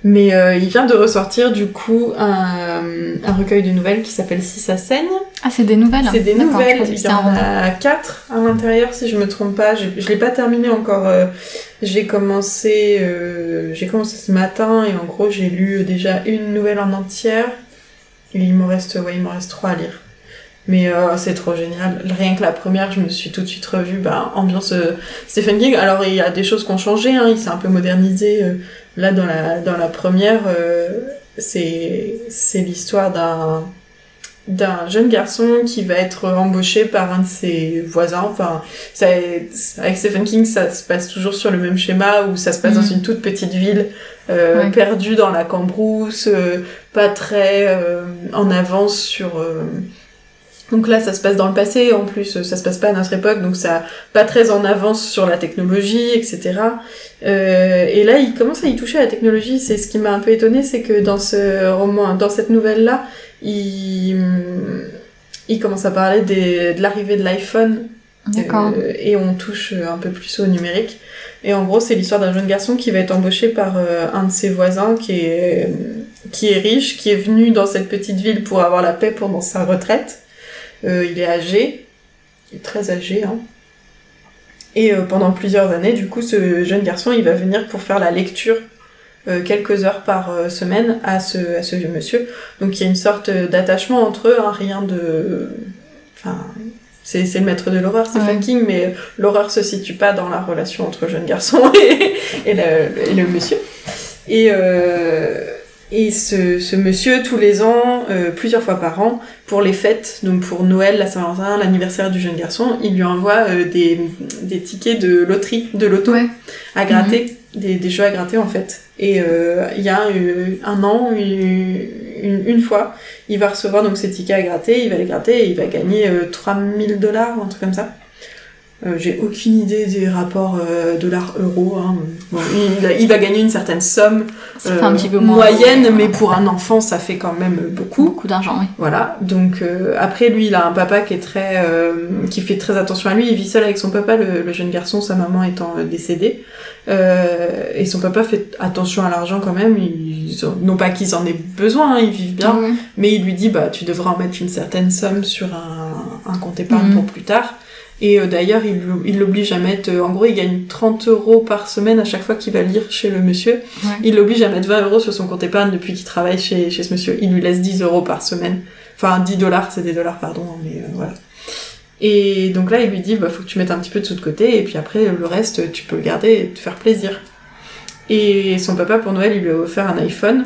Mais euh, il vient de ressortir du coup un, un recueil de nouvelles qui s'appelle Si ça saigne. Ah, c'est des nouvelles C'est des nouvelles, il y en a quatre à l'intérieur si je me trompe pas. Je, je l'ai pas terminé encore. euh, j'ai commencé, euh, j'ai commencé ce matin et en gros j'ai lu déjà une nouvelle en entière. Et il m'en reste, ouais, il m'en reste trois à lire. Mais euh, c'est trop génial. Rien que la première, je me suis tout de suite revue, bah, ambiance euh, Stephen King. Alors il y a des choses qui ont changé, hein, il s'est un peu modernisé. euh, là dans la dans la première, euh, c'est l'histoire d'un d'un jeune garçon qui va être embauché par un de ses voisins. Enfin, ça, avec Stephen King, ça se passe toujours sur le même schéma où ça se passe dans une toute petite ville euh, Ouais. perdue dans la cambrousse, euh, pas très euh, en avance sur. Euh, Donc là, ça se passe dans le passé, en plus, ça se passe pas à notre époque, donc ça pas très en avance sur la technologie, etc. Euh, et là, il commence à y toucher à la technologie. C'est ce qui m'a un peu étonné, c'est que dans ce roman, dans cette nouvelle-là, il, il commence à parler des, de l'arrivée de l'iPhone D'accord. euh, et on touche euh, un peu plus au numérique. Et en gros, c'est l'histoire d'un jeune garçon qui va être embauché par euh, un de ses voisins qui est, qui est riche, qui est venu dans cette petite ville pour avoir la paix pendant sa retraite. Euh, il est âgé, il est très âgé, hein. Et euh, pendant plusieurs années, du coup, ce jeune garçon, il va venir pour faire la lecture euh, quelques heures par semaine à ce, à ce vieux monsieur. Donc il y a une sorte d'attachement entre eux, hein, rien de... Enfin, c'est c'est le maître de l'horreur, Stephen Ouais. King, mais l'horreur se situe pas dans la relation entre le jeune garçon *laughs* et, et, le, et le monsieur. Et, euh, et ce, ce monsieur, tous les ans, euh, plusieurs fois par an, pour les fêtes, donc pour Noël, la Saint-Valentin, l'anniversaire du jeune garçon, il lui envoie euh, des, des tickets de loterie, de loto Ouais. à gratter, des, des jeux à gratter en fait. Et euh, il y a euh, un an, une, une, fois, il va recevoir donc ses tickets à gratter, il va les gratter et il va gagner euh, 3000 dollars ou un truc comme ça. Euh, J'ai aucune idée des rapports euh, dollars-euros. Hein. Bon, il, il va gagner une certaine somme un petit peu moins. moyenne, mais pour un enfant, ça fait quand même beaucoup. Beaucoup d'argent, oui. Voilà, donc euh, après lui il a un papa qui est très euh, qui fait très attention à lui, il vit seul avec son papa, le, le jeune garçon, sa maman étant euh, décédée. Euh, et son papa fait attention à l'argent quand même, ils ont- non pas qu'ils en aient besoin, hein, ils vivent bien, mais il lui dit bah tu devras en mettre une certaine somme sur un, un compte épargne Mhm. pour plus tard. Et euh, d'ailleurs, il l'o- il l'oblige à mettre, euh, en gros, il gagne 30 euros par semaine à chaque fois qu'il va lire chez le monsieur. Ouais. Il l'oblige à mettre 20 euros sur son compte épargne depuis qu'il travaille chez, chez ce monsieur. Il lui laisse 10 euros par semaine. Enfin, 10 dollars, c'est des dollars, pardon, hein, mais euh, voilà. Et donc là, il lui dit, bah, faut que tu mettes un petit peu de sous de côté, et puis après, le reste, tu peux le garder et te faire plaisir. Et son papa, pour Noël, il lui a offert un iPhone.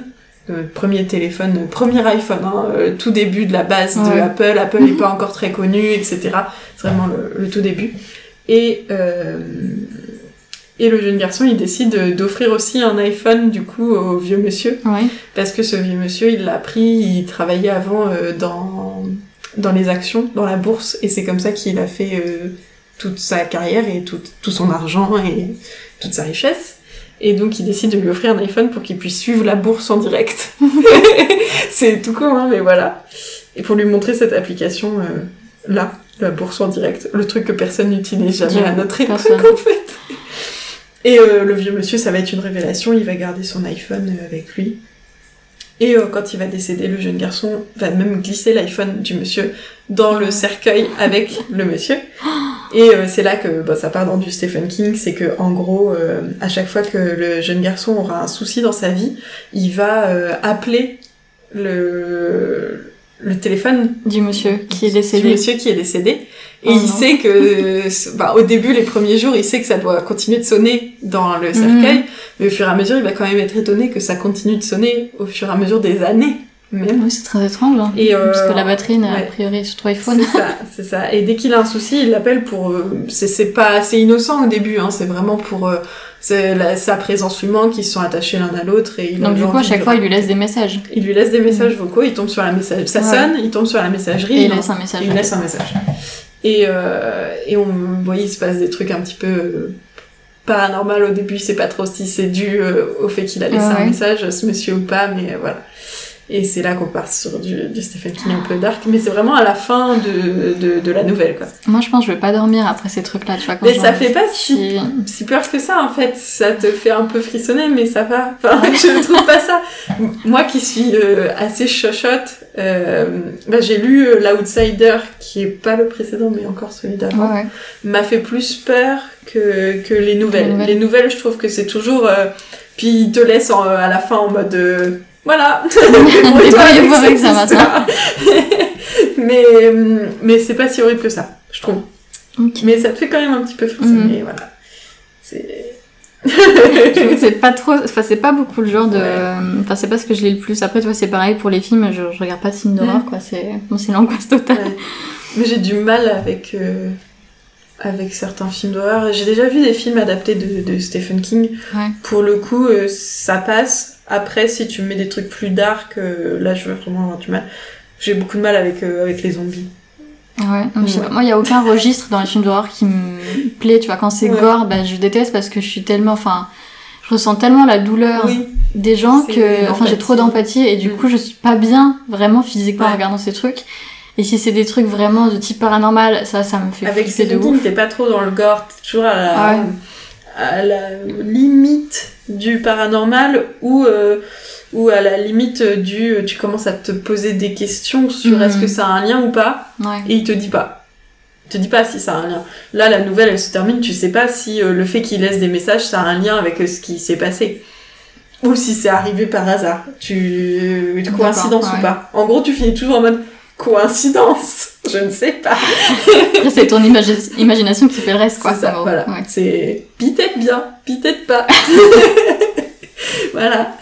Premier téléphone, euh, premier iPhone, hein, euh, tout début de la base de Ouais. Apple. Apple n'est *laughs* pas encore très connu, etc. Vraiment le, le tout début. Et, euh, et le jeune garçon, il décide de- d'offrir aussi un iPhone, du coup, au vieux monsieur. Ouais. Parce que ce vieux monsieur, il l'a pris, il travaillait avant euh, dans, dans les actions, dans la bourse, et c'est comme ça qu'il a fait euh, toute sa carrière et tout, tout son argent et toute sa richesse. Et donc il décide de lui offrir un iPhone pour qu'il puisse suivre la bourse en direct. *laughs* c'est tout con, hein, mais voilà. Et pour lui montrer cette application euh, là, la bourse en direct, le truc que personne n'utilise jamais à notre époque en fait. Et euh, le vieux monsieur, ça va être une révélation, il va garder son iPhone euh, avec lui. Et euh, quand il va décéder, le jeune garçon va même glisser l'iPhone du monsieur dans le cercueil avec le monsieur. Et euh, c'est là que bah, ça part dans du Stephen King, c'est que en gros, euh, à chaque fois que le jeune garçon aura un souci dans sa vie, il va appeler le, le téléphone Du monsieur qui est du décédé. monsieur qui est décédé. Et Oh il non. sait que, *laughs* bah, au début, les premiers jours, il sait que ça doit continuer de sonner dans le cercueil, Mhm. mais au fur et à mesure, il va quand même être étonné que ça continue de sonner au fur et à mesure des années, même. Oui, c'est très étrange. hein. Et, euh, Parce que la batterie, n'a- a ouais. priori, sur ton iPhone. C'est ça, c'est ça. Et dès qu'il a un souci, il l'appelle pour. euh, c'est pas, c'est innocent au début. Hein, c'est vraiment pour. C'est sa présence manque, ils se sont attachés l'un à l'autre et il Donc, du coup, à chaque de- fois, il lui laisse des messages. il lui laisse des messages vocaux, il tombe sur la message, ça Ouais. sonne, il tombe sur la messagerie, Et il il laisse un message. Et il laisse un message. Et, euh, et on voit, il se passe des trucs un petit peu euh, paranormal au début, c'est pas trop si c'est dû euh, au fait qu'il a laissé Ouais, un message, ce monsieur ou pas, mais voilà. Et c'est là qu'on part sur du, du Stephen King un peu dark, mais c'est vraiment à la fin de, de, de la nouvelle, quoi. Moi, je pense que je vais pas dormir après ces trucs-là, tu vois. Quand Mais ça fait pas si, si- peur que ça, en fait. Ça te fait un peu frissonner, mais ça va. Enfin, je trouve pas ça. *laughs* Moi qui suis euh, assez chochotte, euh, bah, j'ai lu euh, L'Outsider, qui est pas le précédent, mais encore celui d'avant. Ouais, m'a fait plus peur que, que les nouvelles. Les Les nouvelles. je trouve que c'est toujours... puis ils te laissent en- à la fin en mode... *laughs* *laughs* euh, voilà avec ça histoire. mais mais c'est pas si horrible que ça, je trouve. Mais ça te fait quand même un petit peu frissonner, Mhm. voilà. C'est... *laughs* C'est pas trop, enfin c'est pas beaucoup le genre de, Ouais. enfin c'est pas ce que je lis le plus. Après tu vois c'est pareil pour les films, je, je regarde pas de films d'horreur quoi, c'est, bon, c'est l'angoisse totale. Ouais. Mais j'ai du mal avec, euh, avec certains films d'horreur. J'ai déjà vu des films adaptés de, de Stephen King. Pour le coup, euh, ça passe. Après, si tu mets des trucs plus dark, euh, là, je vais vraiment avoir du mal. J'ai beaucoup de mal avec, euh, avec les zombies. Ouais. non, je sais Ouais. pas. Moi il y a aucun registre dans les films d'horreur qui me plaît, tu vois quand c'est Ouais. gore, bah je déteste parce que je suis tellement, enfin je ressens tellement la douleur Oui. des gens que, enfin j'ai trop d'empathie et du Mm. coup je suis pas bien vraiment physiquement en regardant ces trucs. Et si c'est des trucs vraiment de type paranormal, ça, ça me fait Avec flipper de ouf. T'es pas trop dans le gore, t'es toujours à la, Ah ouais. À la limite du paranormal ou, euh, ou à la limite du tu commences à te poser des questions sur Mhm. est-ce que ça a un lien ou pas Ouais. et il te dit pas. Il te dit pas si ça a un lien. Là, la nouvelle, elle se termine, tu sais pas si euh, le fait qu'il laisse des messages, ça a un lien avec euh, ce qui s'est passé. Ou si c'est arrivé par hasard. Tu... Une coïncidence ou pas. En gros, tu finis toujours en mode coïncidence. Je ne sais pas. C'est ton imagi- imagination qui fait le reste, quoi. C'est ça, voilà. Ouais. C'est peut-être bien, peut-être pas. *laughs* voilà.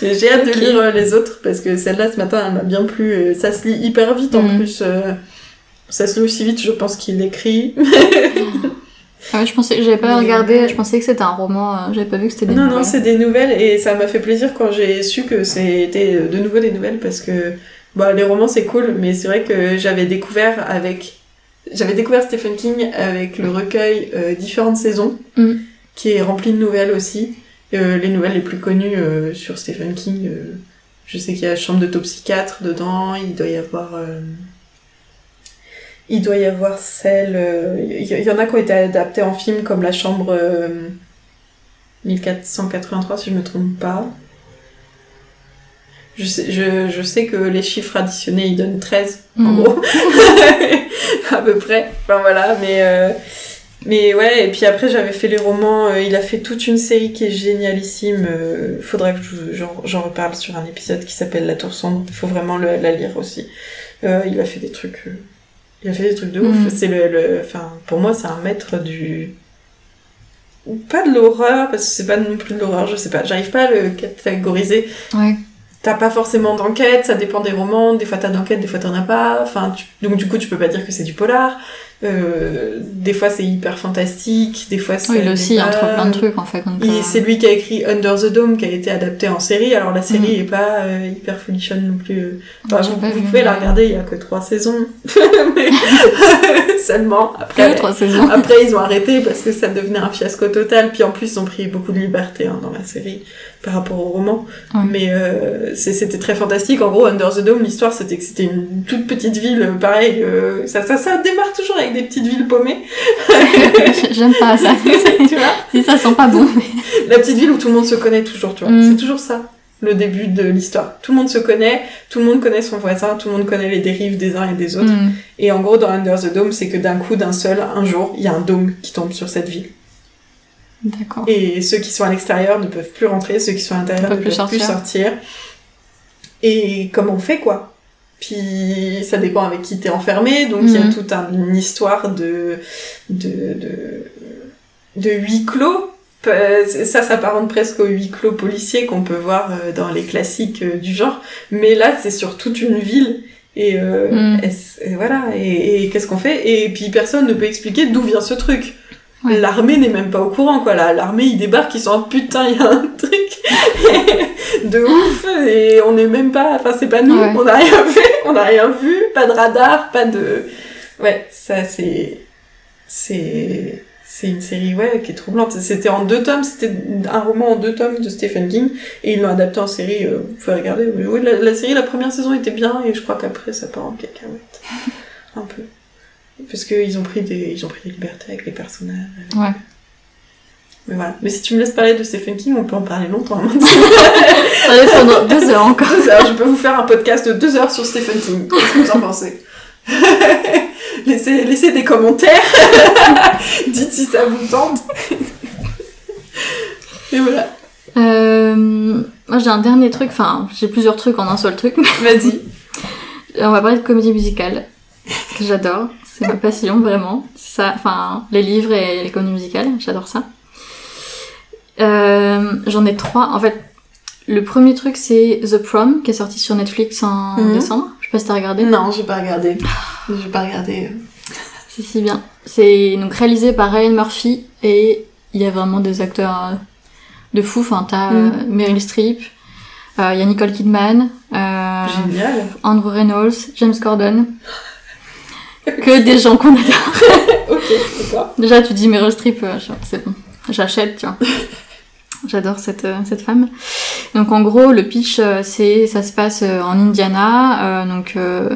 J'ai hâte de lire euh, les autres parce que celle-là ce matin elle m'a bien plu. Euh, Ça se lit hyper vite en Mhm. plus. euh, Ça se lit aussi vite, je pense qu'il l'écrit. *laughs* Ah ouais, je pensais, j'avais pas regardé, je pensais que c'était un roman, j'avais pas vu que c'était des Non, non, nouvelles. c'est des nouvelles et ça m'a fait plaisir quand j'ai su que c'était de nouveau des nouvelles parce que bah, les romans c'est cool, mais c'est vrai que j'avais découvert avec. J'avais découvert Stephen King avec le recueil euh, Différentes saisons, Mm. qui est rempli de nouvelles aussi. Euh, les nouvelles les plus connues euh, sur Stephen King, je sais qu'il y a Chambre de Topsychiatre dedans, il doit y avoir. Il doit y avoir celle. Il y, en a qui ont été adaptées en film, comme La Chambre euh, 1483, si je me trompe pas. Je sais, je, je sais que les chiffres additionnés, ils donnent 13, en Mm. gros. *laughs* à peu près. Enfin voilà, mais. euh, mais ouais, et puis après j'avais fait les romans, euh, il a fait toute une série qui est génialissime, euh, faudra que je- j'en reparle sur un épisode qui s'appelle La Tour Sombre, il faut vraiment le- la lire aussi. Euh, il a fait des trucs... il a fait des trucs de ouf, Mhm. c'est le, le... Enfin, pour moi c'est un maître du... Pas de l'horreur, parce que c'est pas non plus de l'horreur, je sais pas, j'arrive pas à le catégoriser. Ouais. T'as pas forcément d'enquête, ça dépend des romans, des fois t'as d'enquête, des fois t'en as pas, enfin, tu- donc du coup tu peux pas dire que c'est du polar. Euh, des fois c'est hyper fantastique, des fois c'est... Oui, il aussi entre plein de trucs en fait. C'est lui qui a écrit Under the Dome qui a été adapté en série. Alors la série Mm. est pas euh, hyper folichonne non plus. Enfin, vous, vous pouvez la regarder, il y a que trois saisons. *laughs* Mais- *laughs* Seulement. Après, trois saisons. après ils ont arrêté parce que ça devenait un fiasco total. Puis en plus ils ont pris beaucoup de liberté hein, dans la série par rapport au roman. Ouais. Mais euh, c'était très fantastique. En gros, Under the Dome, l'histoire c'était que c'était une toute petite ville, euh, pareil. euh, ça, ça, ça démarre toujours avec des petites villes paumées. *laughs* J'aime pas ça. *laughs* tu vois *laughs* si ça sent pas bon. La petite ville où tout le monde se connaît toujours, tu vois. Mm. C'est toujours ça, le début de l'histoire. Tout le monde se connaît, tout le monde connaît son voisin, tout le monde connaît les dérives des uns et des autres. Mm. Et en gros, dans Under the Dome, c'est que d'un coup, d'un seul, un jour, il y a un dôme qui tombe sur cette ville. D'accord. Et ceux qui sont à l'extérieur ne peuvent plus rentrer, ceux qui sont à l'intérieur Ne peuvent plus plus sortir. Et comment on fait, quoi? Puis ça dépend avec qui t'es enfermé, donc il y a Mhm. toute un- une histoire de, de, de, de huis clos. Ça s'apparente presque au huis clos policier qu'on peut voir euh, dans les classiques euh, du genre. Mais là, c'est sur toute une ville. Et, euh, et et voilà, et, et qu'est-ce qu'on fait? Et puis personne ne peut expliquer d'où vient ce truc. Ouais. L'armée n'est même pas au courant, quoi. La- L'armée, ils débarquent, ils sont en putain, il y a un truc *laughs* de ouf, et on n'est même pas, enfin, c'est pas nous, Ouais. on n'a rien fait, on n'a rien vu, pas de radar, pas de. Ouais, ça, c'est. C'est. C'est une série, ouais, qui est troublante. C'était en deux tomes, c'était un roman en deux tomes de Stephen King, et ils l'ont adapté en série, euh, vous pouvez regarder. Oui, oui, la, la série, la première saison était bien, et je crois qu'après, ça part en cacahuète. *laughs* un peu. Parce qu'ils ont pris des, ils ont pris des libertés avec les personnages. Ouais. Mais voilà. Mais si tu me laisses parler de Stephen King, on peut en parler longtemps. *laughs* Allez, pendant deux heures encore. deux heures, je peux vous faire un podcast de deux heures sur Stephen King. Qu'est-ce que vous en pensez? *laughs* Laissez, laissez des commentaires. *laughs* Dites si ça vous tente. Et voilà. Euh, moi j'ai un dernier truc, enfin j'ai plusieurs trucs en un seul truc. Vas-y. On va parler de comédie musicale, que j'adore. C'est ma passion vraiment. Ça, enfin les livres et les comédies musicales, j'adore ça. Euh, J'en ai trois. En fait, le premier truc c'est The Prom qui est sorti sur Netflix en Mhm. décembre. Je sais pas si t'as regardé. Non, j'ai pas regardé. J'ai pas regardé. *laughs* C'est si bien. C'est donc réalisé par Ryan Murphy et il y a vraiment des acteurs euh, de fou. Enfin, t'as euh, Mm. Meryl Streep, euh, il y a Nicole Kidman, euh, Génial. Andrew Reynolds, James Corden. Que des gens qu'on adore. *laughs* Ok, d'accord. Déjà, tu dis Meryl Streep, euh, c'est bon, j'achète, tu vois. *laughs* J'adore cette, euh, cette femme. Donc en gros, le pitch, euh, c'est ça se passe en Indiana, euh, donc euh,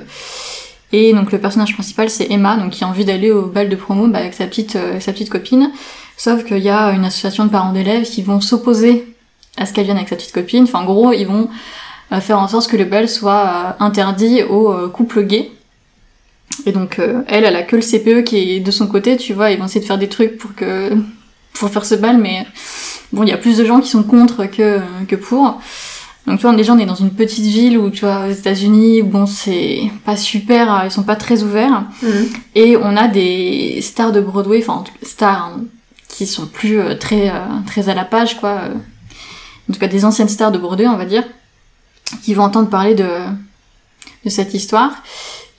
et donc le personnage principal c'est Emma, donc qui a envie d'aller au bal de promo bah, avec sa petite euh, sa petite copine. Sauf qu'il y a une association de parents d'élèves qui vont s'opposer à ce qu'elle vienne avec sa petite copine. Enfin en gros, ils vont faire en sorte que le bal soit interdit aux couples gays. Et donc euh, elle, elle a que le CPE qui est de son côté, tu vois, ils vont essayer de faire des trucs pour que pour faire ce bal, mais bon, il y a plus de gens qui sont contre que que pour. Donc tu vois, déjà on est dans une petite ville où tu vois aux États-Unis, bon c'est pas super, euh, ils sont pas très ouverts, Mhm. et on a des stars de Broadway, enfin stars hein, qui sont plus euh, très euh, très à la page quoi. En tout cas des anciennes stars de Broadway, on va dire, qui vont entendre parler de de cette histoire.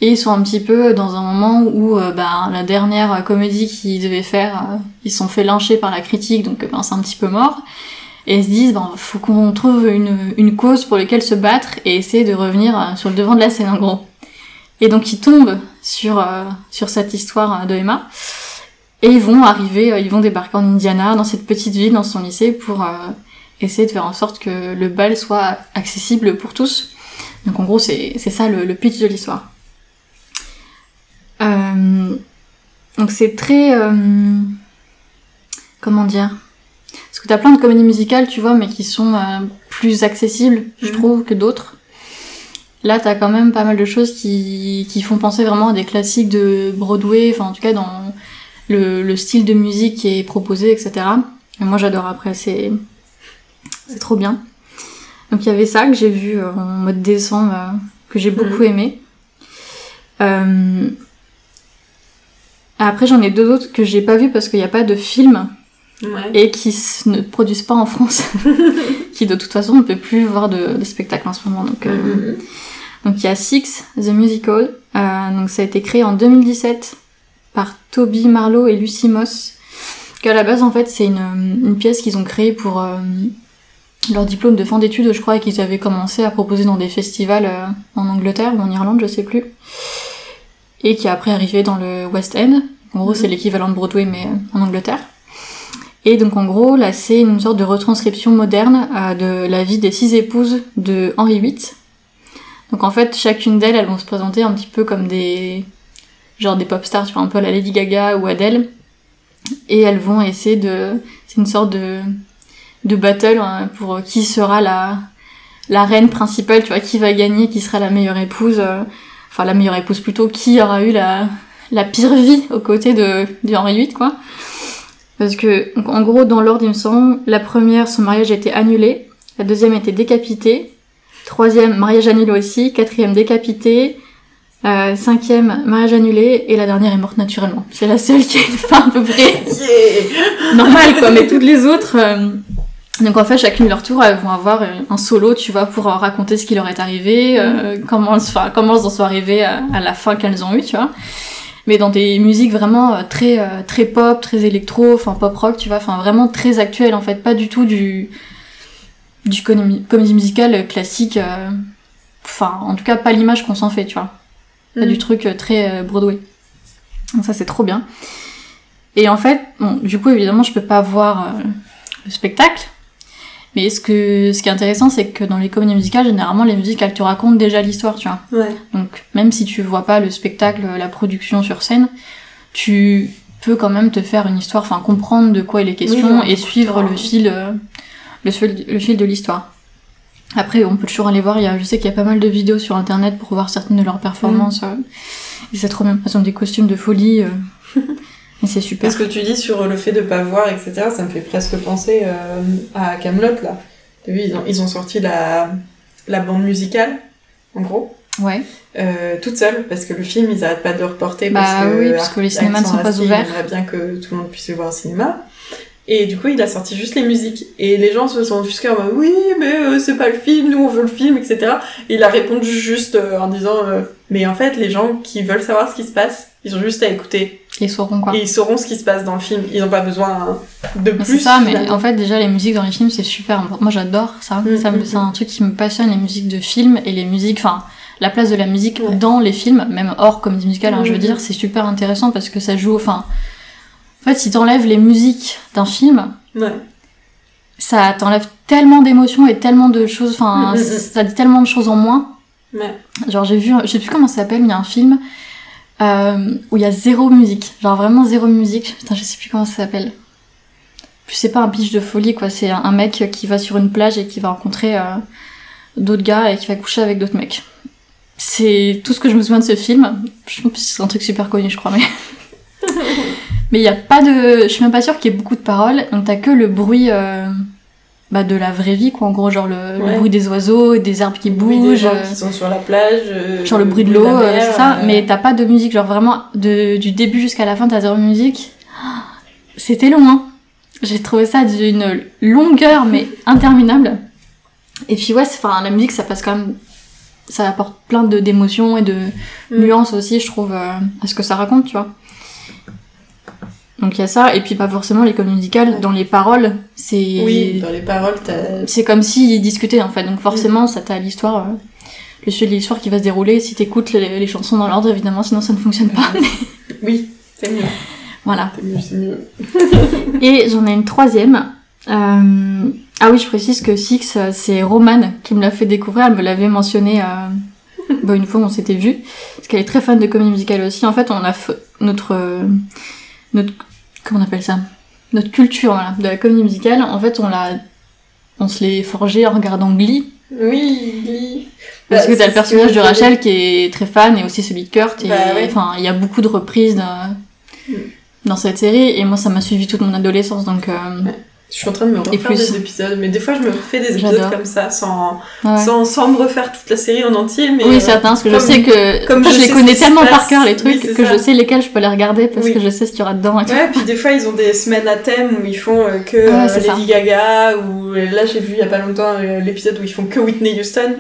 Et ils sont un petit peu dans un moment où euh, bah, la dernière comédie qu'ils devaient faire, euh, ils sont fait lyncher par la critique, donc ben, c'est un petit peu mort. Et ils se disent, ben, faut qu'on trouve une, cause pour laquelle se battre et essayer de revenir euh, sur le devant de la scène en gros. Et donc ils tombent sur, euh, sur cette histoire de Emma. Et ils vont arriver, ils vont débarquer en Indiana, dans cette petite ville, dans son lycée, pour essayer de faire en sorte que le bal soit accessible pour tous. Donc en gros, c'est ça le pitch de l'histoire. Euh, donc c'est très... Euh, comment dire Parce que t'as plein de comédies musicales, tu vois, mais qui sont euh, plus accessibles, je Mhm. trouve, que d'autres. Là, t'as quand même pas mal de choses qui, qui font penser vraiment à des classiques de Broadway, enfin en tout cas dans le, le style de musique qui est proposé, etc. Et moi j'adore après, c'est c'est trop bien. Donc il y avait ça que j'ai vu en mode décembre, que j'ai beaucoup Mhm. aimé. Euh, Après j'en ai deux autres que j'ai pas vu parce qu'il n'y a pas de film Ouais. et qui ne produisent pas en France, *laughs* qui de toute façon ne peut plus voir de, de spectacle en ce moment. Donc euh, Mhm. donc il y a Six, The Musical. Euh, donc ça a été créé en 2017 par Toby Marlowe et Lucy Moss. Qu'à la base en fait c'est une, une pièce qu'ils ont créée pour euh, leur diplôme de fin d'études, je crois, et qu'ils avaient commencé à proposer dans des festivals en Angleterre ou en Irlande, je sais plus. Et qui est après arrivé dans le West End. En gros Mhm. c'est l'équivalent de Broadway mais euh, en Angleterre. Et donc en gros là c'est une sorte de retranscription moderne euh, de la vie des six épouses de Henri VIII. Donc en fait, chacune d'elles, elles vont se présenter un petit peu comme des genre des pop stars, tu vois, un peu à la Lady Gaga ou Adele. Et elles vont essayer de c'est une sorte de de battle hein, pour qui sera la la reine principale, tu vois, qui va gagner, qui sera la meilleure épouse euh, enfin la meilleure épouse plutôt, qui aura eu la la pire vie aux côtés de de Henri VIII quoi. Parce que donc, en gros dans l'ordre il me semble, la première son mariage a été annulé, la deuxième a été décapitée, Troisième, mariage annulé aussi. Quatrième, décapité. Euh, cinquième, mariage annulé. Et la dernière est morte naturellement. C'est la seule qui a une fin à peu près Yeah normale, quoi. Mais toutes les autres... euh, Donc en fait, chacune de leur tour, elles vont avoir euh, un solo, tu vois, pour raconter ce qui leur est arrivé, euh, comment, elles, enfin, comment elles en sont arrivées à, à la fin qu'elles ont eu, tu vois. Mais dans des musiques vraiment euh, très euh, très pop, très électro, enfin pop rock, tu vois, enfin vraiment très actuelles en fait, pas du tout du du comédie, comédie musicale classique, euh, enfin en tout cas pas l'image qu'on s'en fait, tu vois. Pas Mm. du truc euh, très Broadway. Donc ça c'est trop bien. Et en fait, bon, du coup évidemment je peux pas voir euh, le spectacle, mais ce que ce qui est intéressant c'est que dans les comédies musicales généralement les musiques elles te racontent déjà l'histoire, tu vois. Ouais. Donc même si tu vois pas le spectacle, la production sur scène, tu peux quand même te faire une histoire, enfin comprendre de quoi il est question Oui, et suivre le fil, euh, le fil, le fil de l'histoire. Après, on peut toujours aller voir. Il y a, je sais qu'il y a pas mal de vidéos sur internet pour voir certaines de leurs performances. Mm. euh, et c'est trop bien. Elles ont des costumes de folie. euh, *laughs* et c'est super. Parce que tu dis sur le fait de pas voir, etc., ça me fait presque penser euh, à Camelot là. Vu, ils ont, ils ont sorti la, la bande musicale, en gros, Ouais. euh, toute seule, parce que le film, ils arrêtent pas de le reporter. Bah parce que, oui, parce que les cinémas ne sont pas ouverts. Il bien que tout le monde puisse le voir au cinéma. Et du coup, il a sorti juste les musiques. Et les gens se sont offusqués en mode, oui, mais euh, c'est pas le film, nous on veut le film, etc. Et il a répondu juste euh, en disant, euh, mais en fait, les gens qui veulent savoir ce qui se passe, ils ont juste à écouter. Ils sauront quoi. Et ils sauront ce qui se passe dans le film. Ils n'ont pas besoin de plus. c'est ça, mais en fait, déjà, les musiques dans les films, c'est super important. Moi, j'adore ça. Mm, ça mm, c'est un truc qui me passionne, les musiques de films et les musiques, enfin, la place de la musique Ouais. dans les films, même hors comédie musicale, hein, je veux Mm, dire, mm. c'est super intéressant parce que ça joue, enfin, en fait, si t'enlèves les musiques d'un film, Ouais. ça t'enlève tellement d'émotions et tellement de choses, enfin, Mm, mm, mm. ça dit tellement de choses en moins. Ouais. Genre, j'ai vu, je sais plus comment ça s'appelle, mais il y a un film euh, où il y a zéro musique. Genre, vraiment zéro musique. Putain, je sais plus comment ça s'appelle. Puis c'est pas un pitch de folie, quoi. C'est un, mec qui va sur une plage et qui va rencontrer euh, d'autres gars et qui va coucher avec d'autres mecs. C'est tout ce que je me souviens de ce film. Je pense que c'est un truc super connu, je crois, mais. *laughs* mais il y a pas de. Je suis même pas sûre qu'il y ait beaucoup de paroles. Donc t'as que le bruit. euh, Bah, de la vraie vie, quoi. En gros, genre le, bruit des oiseaux, des arbres qui Oui, bougent. des gens euh, qui sont sur la plage. euh, genre le bruit de l'eau, euh, c'est ça, euh, mais t'as pas de musique, genre vraiment de, du début jusqu'à la fin t'as zéro musique. *gasps* C'était long, hein. J'ai trouvé ça d'une longueur mais *laughs* interminable. Et puis ouais, enfin la musique ça passe quand même ça apporte plein de d'émotions et de Mm. nuances aussi, je trouve, euh, à ce que ça raconte, tu vois. Donc il y a ça, et puis pas forcément les comédies musicales, dans les paroles, c'est Oui, dans les paroles, t'as. c'est comme s'ils discutaient en fait, donc forcément ça t'a l'histoire, euh, le sujet de l'histoire qui va se dérouler si t'écoutes les, les chansons dans l'ordre évidemment, sinon ça ne fonctionne pas. *laughs* Oui, c'est mieux. voilà. C'est mieux, c'est mieux. *laughs* Et j'en ai une troisième. Euh, Ah oui, je précise que Six, euh, c'est Romane qui me l'a fait découvrir. Elle me l'avait mentionné euh... bah, une fois où on s'était vu. Parce qu'elle est très fan de comédie musicale aussi. En fait, on a f- notre, notre, comment on appelle ça Notre culture voilà, de la comédie musicale. En fait, on l'a, on se l'est forgé en regardant Glee. Oui, Glee. Parce Bah, que t'as c'est le personnage de Rachel qui est très fan et aussi celui de Kurt. Et Bah enfin, il y a beaucoup de reprises dans, Mm. dans cette série. Et moi, ça m'a suivi toute mon adolescence. Donc, euh, Je suis en train de me refaire plus. des épisodes, mais des fois je me refais des épisodes comme ça, sans, ouais. sans, sans me refaire toute la série en entier. Mais Oui, euh, certains, parce que je sais que comme je les connais tellement par cœur les trucs que ça. je sais lesquels je peux les regarder parce Oui. que je sais ce qu'il y aura dedans et. Ouais, puis des fois ils ont des semaines à thème où ils font euh, que Ouais, euh, ça. Lady Gaga, ou euh, là j'ai vu il y a pas longtemps l'épisode où ils font que Whitney Houston,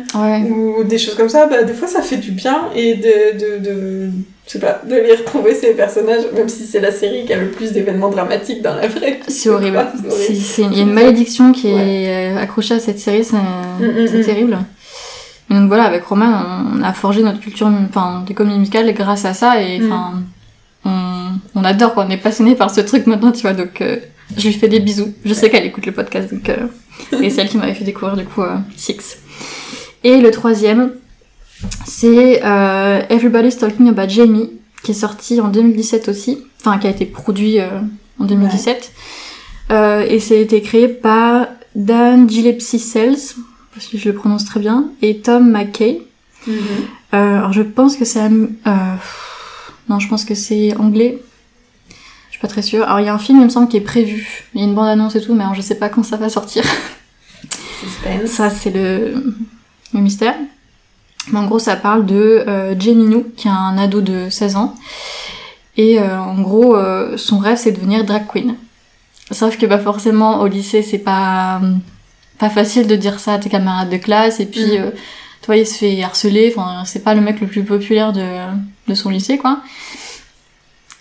ou des choses comme ça, bah des fois ça fait du bien et de, de, de, je sais pas, de les retrouver ces personnages, même si c'est la série qui a le plus d'événements dramatiques dans la vraie. C'est horrible. *laughs* Il y a une malédiction qui est euh, accrochée à cette série, c'est mm, c'est mm. terrible. Et donc voilà, avec Romain, on a forgé notre culture enfin, des comédies musicales grâce à ça et Mm. on, on adore quoi, on est passionné par ce truc maintenant, tu vois, donc euh, je lui fais des bisous. Je sais qu'elle écoute le podcast, donc euh, et c'est elle qui m'avait fait découvrir du coup euh, Six. Et le troisième, c'est euh, Everybody's Talking About Jamie, qui est sorti en 2017 aussi, enfin qui a été produit euh, en 2017. Euh, et ça a été créé par Dan Gillespie Sells, parce que je le prononce très bien, et Tom McKay. Mhm. Euh, alors je pense que c'est... Euh, non, je pense que c'est anglais. Je suis pas très sûre. Alors il y a un film, il me semble, qui est prévu. Il y a une bande-annonce et tout, mais alors je sais pas quand ça va sortir. Suspense. Ça, c'est le, le mystère. Mais en gros, ça parle de euh, qui a un ado de 16 ans. Et euh, en gros, euh, son rêve, c'est de devenir drag queen. Sauf que bah, forcément, au lycée, c'est pas, pas facile de dire ça à tes camarades de classe. Et puis, Mm. euh, toi, il se fait harceler. Enfin, c'est pas le mec le plus populaire de, de son lycée, quoi.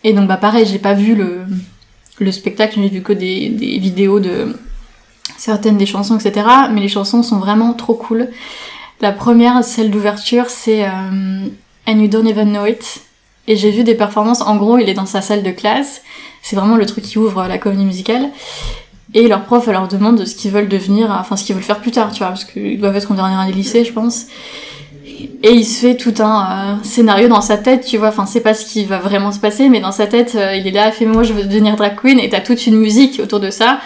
Et donc, bah pareil, j'ai pas vu le, le spectacle, j'ai vu que des, des vidéos de certaines des chansons, etc. Mais les chansons sont vraiment trop cool. La première, celle d'ouverture, c'est euh, And You Don't Even Know It. Et j'ai vu des performances, en gros, il est dans sa salle de classe. C'est vraiment le truc qui ouvre la comédie musicale. Et leur prof leur demande ce qu'ils veulent devenir, enfin ce qu'ils veulent faire plus tard, tu vois, parce qu'ils doivent être en dernière année lycée, je pense. Et il se fait tout un euh, scénario dans sa tête, tu vois, enfin c'est pas ce qui va vraiment se passer, mais dans sa tête, euh, il est là, fait moi je veux devenir drag queen, et t'as toute une musique autour de ça,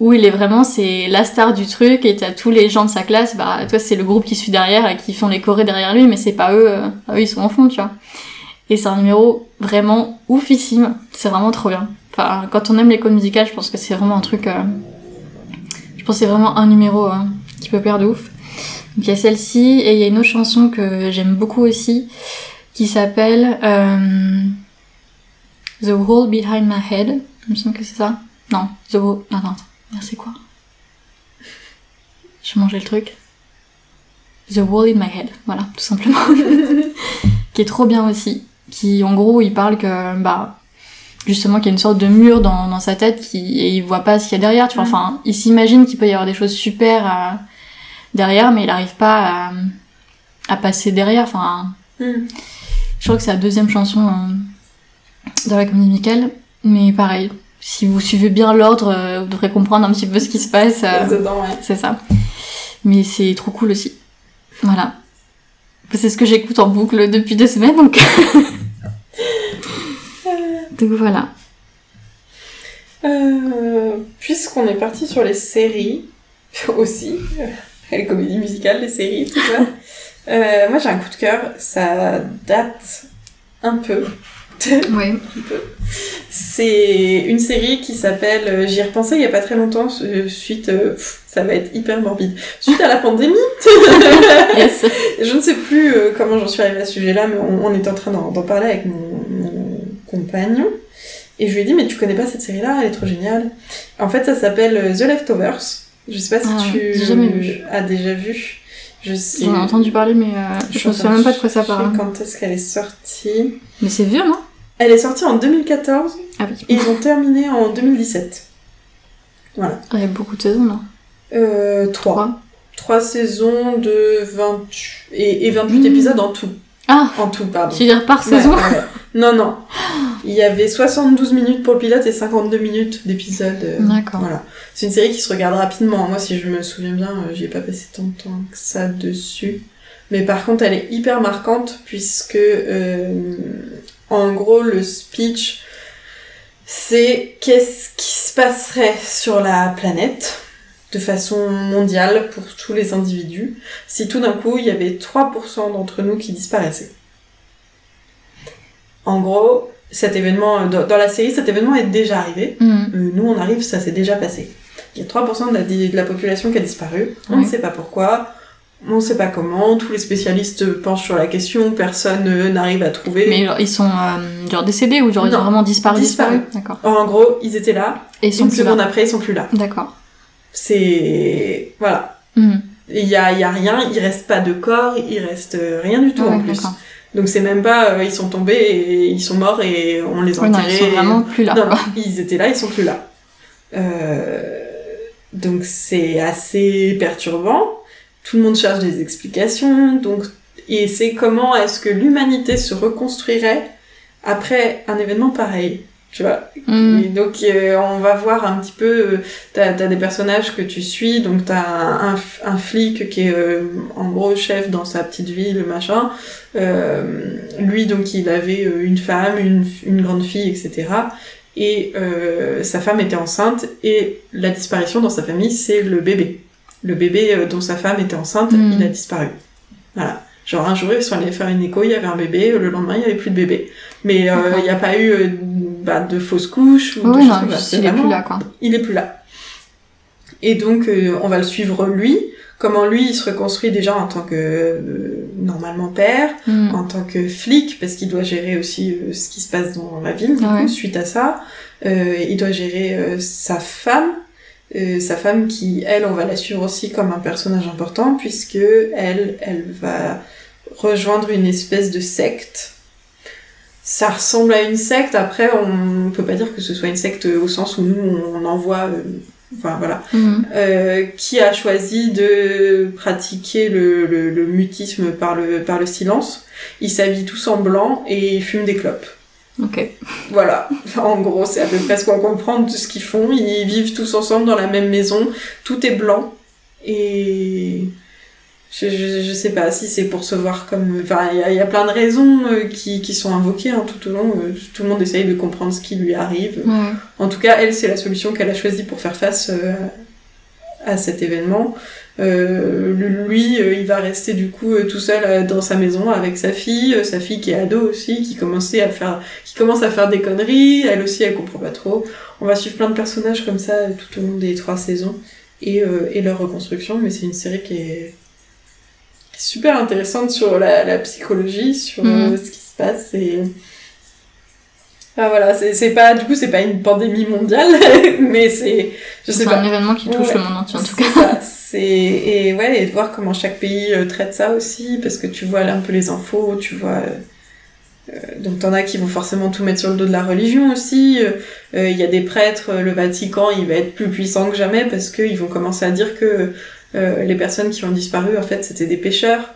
où il est vraiment, c'est la star du truc, et t'as tous les gens de sa classe, bah toi c'est le groupe qui suit derrière et qui font les chorés derrière lui, mais c'est pas eux, euh, eux ils sont en fond, tu vois. Et c'est un numéro vraiment oufissime, c'est vraiment trop bien. Enfin, quand on aime les codes musicales, je pense que c'est vraiment un truc. euh, Je pense que c'est vraiment un numéro euh, qui peut plaire de ouf. Donc il y a celle-ci, et il y a une autre chanson que j'aime beaucoup aussi, qui s'appelle euh, The Wall Behind My Head. Il me semble que c'est ça. Non, The. Non, attends, c'est quoi? J'ai mangé le truc. The Wall in My Head, voilà, tout simplement. *laughs* qui est trop bien aussi. Qui, en gros, il parle que, bah, justement, qu'il y a une sorte de mur dans, dans sa tête qui, et il voit pas ce qu'il y a derrière, tu vois. Mm. Enfin, il s'imagine qu'il peut y avoir des choses super euh, derrière, mais il arrive pas à, à passer derrière. Enfin, Mhm. je crois que c'est la deuxième chanson euh, dans la comédie musicale, mais pareil. Si vous suivez bien l'ordre, euh, vous devrez comprendre un petit peu ce qui se passe. euh, Dedans, ouais. c'est ça. Mais c'est trop cool aussi. Voilà. C'est ce que j'écoute en boucle depuis deux semaines, donc. *laughs* donc voilà. Euh, Puisqu'on est parti sur les séries *laughs* aussi, *laughs* les comédies musicales, les séries, tout ça. euh, moi j'ai un coup de cœur, ça date un peu. C'est une série qui s'appelle, euh, j'y ai repensé il y a pas très longtemps, euh, suite, euh, ça va être hyper morbide, suite à la pandémie. *laughs* Yes. Je ne sais plus comment j'en suis arrivée à ce sujet-là, mais on, on était en train d'en parler avec mon, mon compagnon. Et je lui ai dit, mais tu connais pas cette série-là, elle est trop géniale. En fait, ça s'appelle The Leftovers. Je sais pas si Ah, tu jamais vu. as déjà vu. Je sais. J'en ai entendu parler, mais euh, je me souviens même pas de quoi ça parle. Quand est-ce qu'elle est sortie Mais c'est vieux, non? Elle est sortie en 2014 Ah oui. et ils ont terminé en 2017. Voilà. Il y a beaucoup de saisons, là. Euh, 3. Trois. 3 saisons de 20 et, et 28 Mmh. épisodes en tout. Ah En tout, pardon. Tu veux dire par saison ouais, ouais. Non, non. Il y avait 72 minutes pour le pilote et 52 minutes d'épisode. euh, D'accord. Voilà. C'est une série qui se regarde rapidement. Moi, si je me souviens bien, euh, j'y ai pas passé tant de temps que ça dessus. Mais par contre, elle est hyper marquante puisque, euh, en gros, le speech, c'est qu'est-ce qui se passerait sur la planète de façon mondiale pour tous les individus si tout d'un coup il y avait 3% d'entre nous qui disparaissaient. En gros, cet événement, dans la série, cet événement est déjà arrivé. Hmm. Euh, nous, on arrive, ça s'est déjà passé. Il y a 3% de la, de la population qui a disparu. On ne sait pas pourquoi. On ne sait pas comment. Tous les spécialistes penchent sur la question. Personne euh, n'arrive à trouver. Mais genre, ils sont euh, genre décédés ou genre ils Non. ont vraiment disparu Disparu. disparu D'accord. En gros, ils étaient là. Et ils sont Une plus seconde là. après, ils sont plus là. D'accord. C'est... Voilà. Hmm. Il y a, y a rien. Il reste pas de corps. Il reste euh, rien du tout Ouais, en plus. Donc c'est même pas... euh, ils sont tombés et ils sont morts et on les a Ouais, non, enterrés. ils sont vraiment plus là. Non, ils étaient là, ils sont plus là. Euh, donc c'est assez perturbant. Tout le monde cherche des explications. Donc, et c'est comment est-ce que l'humanité se reconstruirait après un événement pareil. Tu vois et donc euh, on va voir un petit peu, euh, t'as as des personnages que tu suis, donc t'as un, un, flic qui est euh, en gros chef dans sa petite ville, machin. Euh, lui donc il avait une femme, une, une grande fille, etc. Et euh, sa femme était enceinte et la disparition dans sa famille c'est le bébé. Le bébé euh, dont sa femme était enceinte, Mm. il a disparu. Voilà. Genre un jour ils sont allés faire une écho, il y avait un bébé, le lendemain il y avait plus de bébé. Mais euh, il n'y a pas eu euh, bah, de fausses couches ou de Oui, choses non, il est plus là, quoi. Il est plus là. Et donc euh, on va le suivre lui, comment lui il se reconstruit déjà en tant que normalement père, Hmm. en tant que flic, parce qu'il doit gérer aussi ce qui se passe dans la ville, du Ouais. coup, suite à ça. Il doit gérer sa femme, euh, sa femme qui, elle, on va la suivre aussi comme un personnage important, puisque elle, elle va rejoindre une espèce de secte. Ça ressemble à une secte, après on peut pas dire que ce soit une secte au sens où nous on envoie... euh, Enfin voilà, Hmm. euh, qui a choisi de pratiquer le, le, le mutisme par le, par le silence. Ils s'habillent tous en blanc et ils fument des clopes. Ok. Voilà, en gros, c'est à peu près ce qu'on comprend de ce qu'ils font. Ils vivent tous ensemble dans la même maison, tout est blanc. Et je, je, je sais pas si c'est pour se voir comme... Enfin, il y a, il y a plein de raisons euh, qui, qui sont invoquées hein, tout au long. Euh, Tout le monde essaye de comprendre ce qui lui arrive. Ouais. En tout cas, elle, c'est la solution qu'elle a choisie pour faire face euh, à cet événement. Euh, lui, euh, il va rester du coup euh, tout seul dans sa maison avec sa fille, sa fille qui est ado aussi, qui commençait à faire, qui commence à faire des conneries. Elle aussi, elle comprend pas trop. On va suivre plein de personnages comme ça tout au long des trois saisons et, et leur reconstruction. Mais c'est une série qui est super intéressante sur la, la psychologie, sur Mhm. ce qui se passe et ah voilà, c'est c'est pas du coup c'est pas une pandémie mondiale, *laughs* mais c'est je sais C'est pas. un événement qui touche Ouais. le monde entier, en tout cas. C'est et ouais et de voir comment chaque pays euh, traite ça aussi parce que tu vois là un peu les infos, tu vois. euh, euh, donc t'en as qui vont forcément tout mettre sur le dos de la religion aussi. Euh, Il y a des prêtres, le Vatican, il va être plus puissant que jamais parce qu'ils vont commencer à dire que euh, les personnes qui ont disparu en fait c'était des pécheurs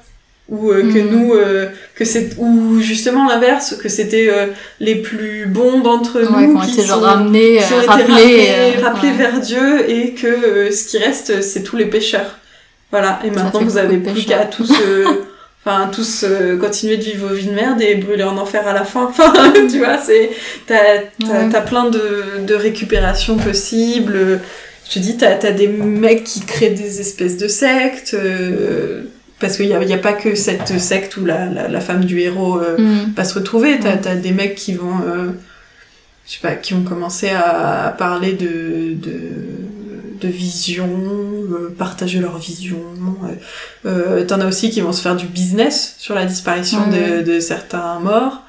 ou euh, que Mhm. nous euh, que c'est ou justement l'inverse que c'était euh, les plus bons d'entre Ouais, nous qui ont sont- ramenés, qui ont euh, été rappelés. rappelés, euh, rappelés ouais. vers Dieu et que euh, ce qui reste c'est tous les pécheurs. Voilà, et Ça maintenant vous avez plus qu'à tous euh, *laughs* enfin tous euh, continuer de vivre vos vies de merde et brûler en enfer à la fin. *laughs* Enfin, tu vois, c'est t'as Ouais. t'as plein de de récupérations possibles. Je te dis, t'as as des mecs qui créent des espèces de sectes. Parce qu'il y a, y a pas que cette secte où la, la, la femme du héros euh, Hmm. pas se retrouver. T'as Ouais. as des mecs qui vont, euh, je sais pas, qui vont commencer à parler de de, de vision, euh, partager leur vision. T'en as aussi qui vont se faire du business sur la disparition de, de certains morts.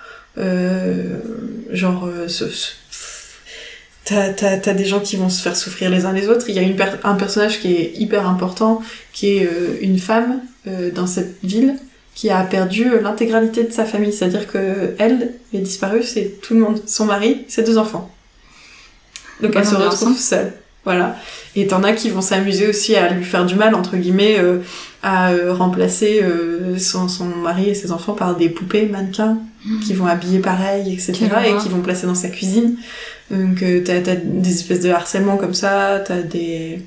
Genre, ce- ce- T'as, t'as, t'as des gens qui vont se faire souffrir les uns les autres. Il y a une per- un personnage qui est hyper important, qui est euh, une femme euh, dans cette ville qui a perdu euh, l'intégralité de sa famille. C'est-à-dire que elle, les disparue, c'est tout le monde. Son mari, ses deux enfants. Donc elle se retrouve seule. Voilà. Et t'en as qui vont s'amuser aussi à lui faire du mal, entre guillemets, euh, à euh, remplacer euh, son, son mari et ses enfants par des poupées mannequins qui vont habiller pareil, etc. Et qui vont placer dans sa cuisine. Donc t'as, t'as des espèces de harcèlement comme ça, t'as des...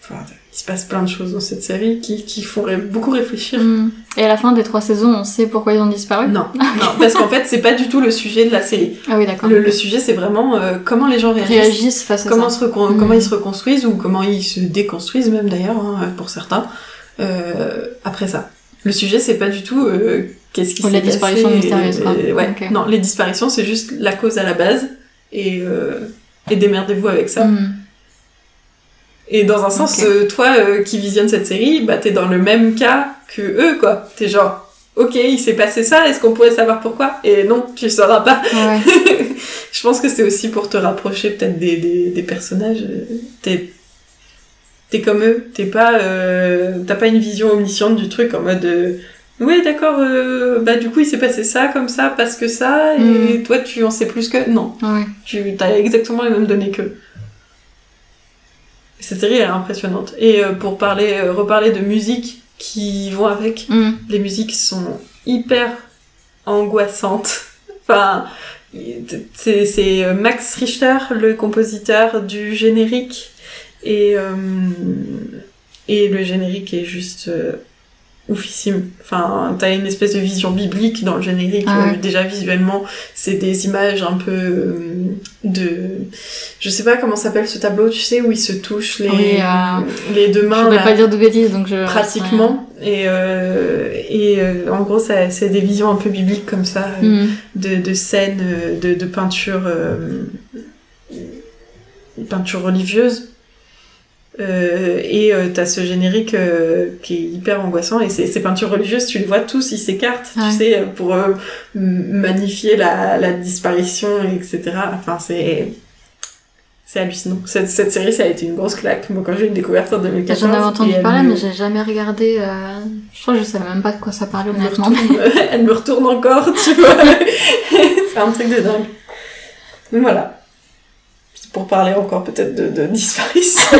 Enfin, il se passe plein de choses dans cette série qui, qui font beaucoup réfléchir. Mm. Et à la fin des trois saisons, on sait pourquoi ils ont disparu Non, *laughs* non, parce qu'en fait, c'est pas du tout le sujet de la série. Ah oui, d'accord. Le, le sujet, c'est vraiment euh, comment les gens réagissent, Réagissent face à comment, ça. se Mm. comment ils se reconstruisent ou comment ils se déconstruisent même d'ailleurs, hein, pour certains, euh, après ça. Le sujet, c'est pas du tout euh, qu'est-ce qui Ou s'est la disparition passé, mystérieuse, quoi. et- ouais, Ok. non, les disparitions, c'est juste la cause à la base et, euh, et démerdez-vous avec ça. Mm. Et dans un sens, euh, toi euh, qui visionnes cette série, bah t'es dans le même cas que eux, quoi. T'es genre, ok, il s'est passé ça, est-ce qu'on pourrait savoir pourquoi? Et non, tu le sauras pas. Ouais. *laughs* Je pense que c'est aussi pour te rapprocher peut-être des, des, des personnages. euh, T'es t'es comme eux, t'es pas euh, t'as pas une vision omnisciente du truc en mode oui d'accord bah du coup il s'est passé ça comme ça parce que ça et Mm. toi tu en sais plus que non Ouais. tu as exactement les mêmes données qu'eux. Cette série elle est impressionnante. Et euh, pour parler, euh, reparler de musique qui vont avec, Mm. les musiques sont hyper angoissantes. *laughs* enfin, c'est euh, Max Richter, le compositeur du générique. Et, euh, et le générique est juste oufissime. Enfin, t'as une espèce de vision biblique dans le générique. Ah ouais. euh, déjà visuellement, c'est des images un peu euh, de... Je sais pas comment s'appelle ce tableau, tu sais, où ils se touchent les, Oui, euh, les deux Je mains. là pas dire de bêtises, donc je... pratiquement et euh, et euh, en gros c'est des visions un peu bibliques comme ça Mm. de, de scènes de, de peinture peinture religieuse Euh, et euh, t'as ce générique euh, qui est hyper angoissant et ces, ces peintures religieuses tu les vois tous ils s'écartent Ouais. tu sais pour euh, magnifier la, la disparition etc enfin c'est c'est hallucinant cette, cette série ça a été une grosse claque moi quand j'ai découvert en 2014 J'en avais entendu parler, me- mais j'ai jamais regardé. euh, Je crois que je savais même pas de quoi ça parlait, elle me, honnêtement. retourne, *laughs* elle me retourne encore, tu vois. *laughs* c'est un truc de dingue. Donc voilà. Pour parler encore peut-être de, de disparition.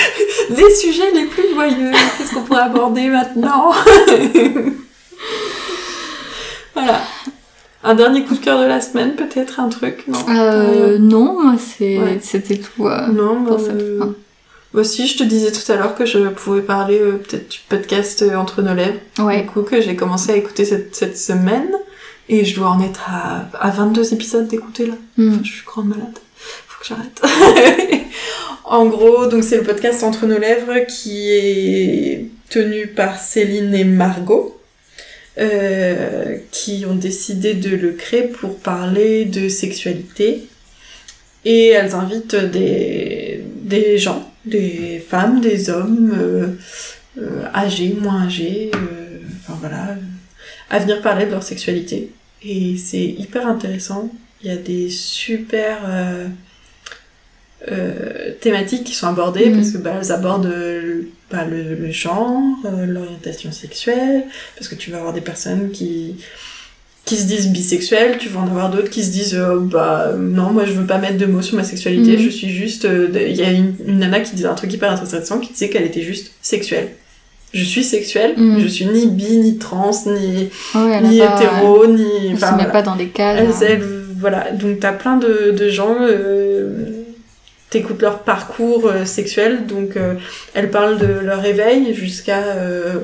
*laughs* les sujets les plus joyeux. Qu'est-ce qu'on pourrait aborder maintenant *laughs* Voilà. Un dernier coup de cœur de la semaine, peut-être un truc, non Euh, non, moi, c'est... Ouais. c'était tout. euh, Non, pour cette euh, fin. bah si, je te disais tout à l'heure que je pouvais parler euh, peut-être du podcast euh, Entre nos lèvres. Ouais. Du coup, que j'ai commencé à écouter cette, cette semaine. Et je dois en être à, à 22 épisodes d'écouter là. Mm. Je suis grande malade. J'arrête. *laughs* en gros, donc c'est le podcast Entre nos lèvres qui est tenu par Céline et Margot. euh, qui ont décidé de le créer pour parler de sexualité. Et elles invitent des, gens, des femmes, des hommes, euh, euh, âgés, moins âgés, enfin voilà, à venir parler de leur sexualité. Et c'est hyper intéressant. Il y a des super euh, thématiques qui sont abordées Mhm. parce que bah, elles abordent euh, bah, le, le genre, euh, l'orientation sexuelle, parce que tu vas avoir des personnes qui qui se disent bisexuelles, tu vas en avoir d'autres qui se disent bah non moi je veux pas mettre de mots sur ma sexualité, Mhm. je suis juste il y a une, une nana qui disait un truc hyper intéressant qui disait qu'elle était juste sexuelle. Je suis sexuelle, Mhm. je suis ni bi ni trans ni Ouais, elle a ni pas- hétéro ni Elle se met voilà. pas dans des cases. Elles, hein. elles, voilà, donc t'as plein de, de gens, euh, t'écoutes leur parcours euh, sexuel, donc euh, elles parlent de leur réveil jusqu'à euh,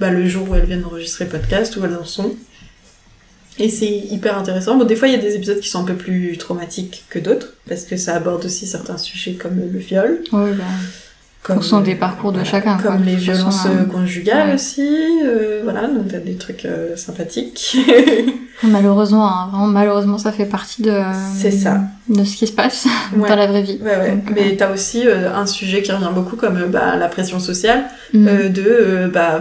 bah, le jour où elles viennent enregistrer le podcast, où elles en sont. Et c'est hyper intéressant. Bon, des fois, il y a des épisodes qui sont un peu plus traumatiques que d'autres, parce que ça aborde aussi certains sujets comme le viol. Bah, Comme, fonction des parcours de chacun, Comme quoi, les violences hein. euh, conjugales Ouais. aussi. euh, voilà, donc t'as des trucs euh, sympathiques. *laughs* Malheureusement, hein, vraiment, malheureusement, ça fait partie de, C'est ça. de ce qui se passe *laughs* Ouais. dans la vraie vie. Ouais, ouais. Donc, euh, Mais t'as aussi euh, un sujet qui revient beaucoup comme euh, bah, la pression sociale, mm. euh, de euh, bah,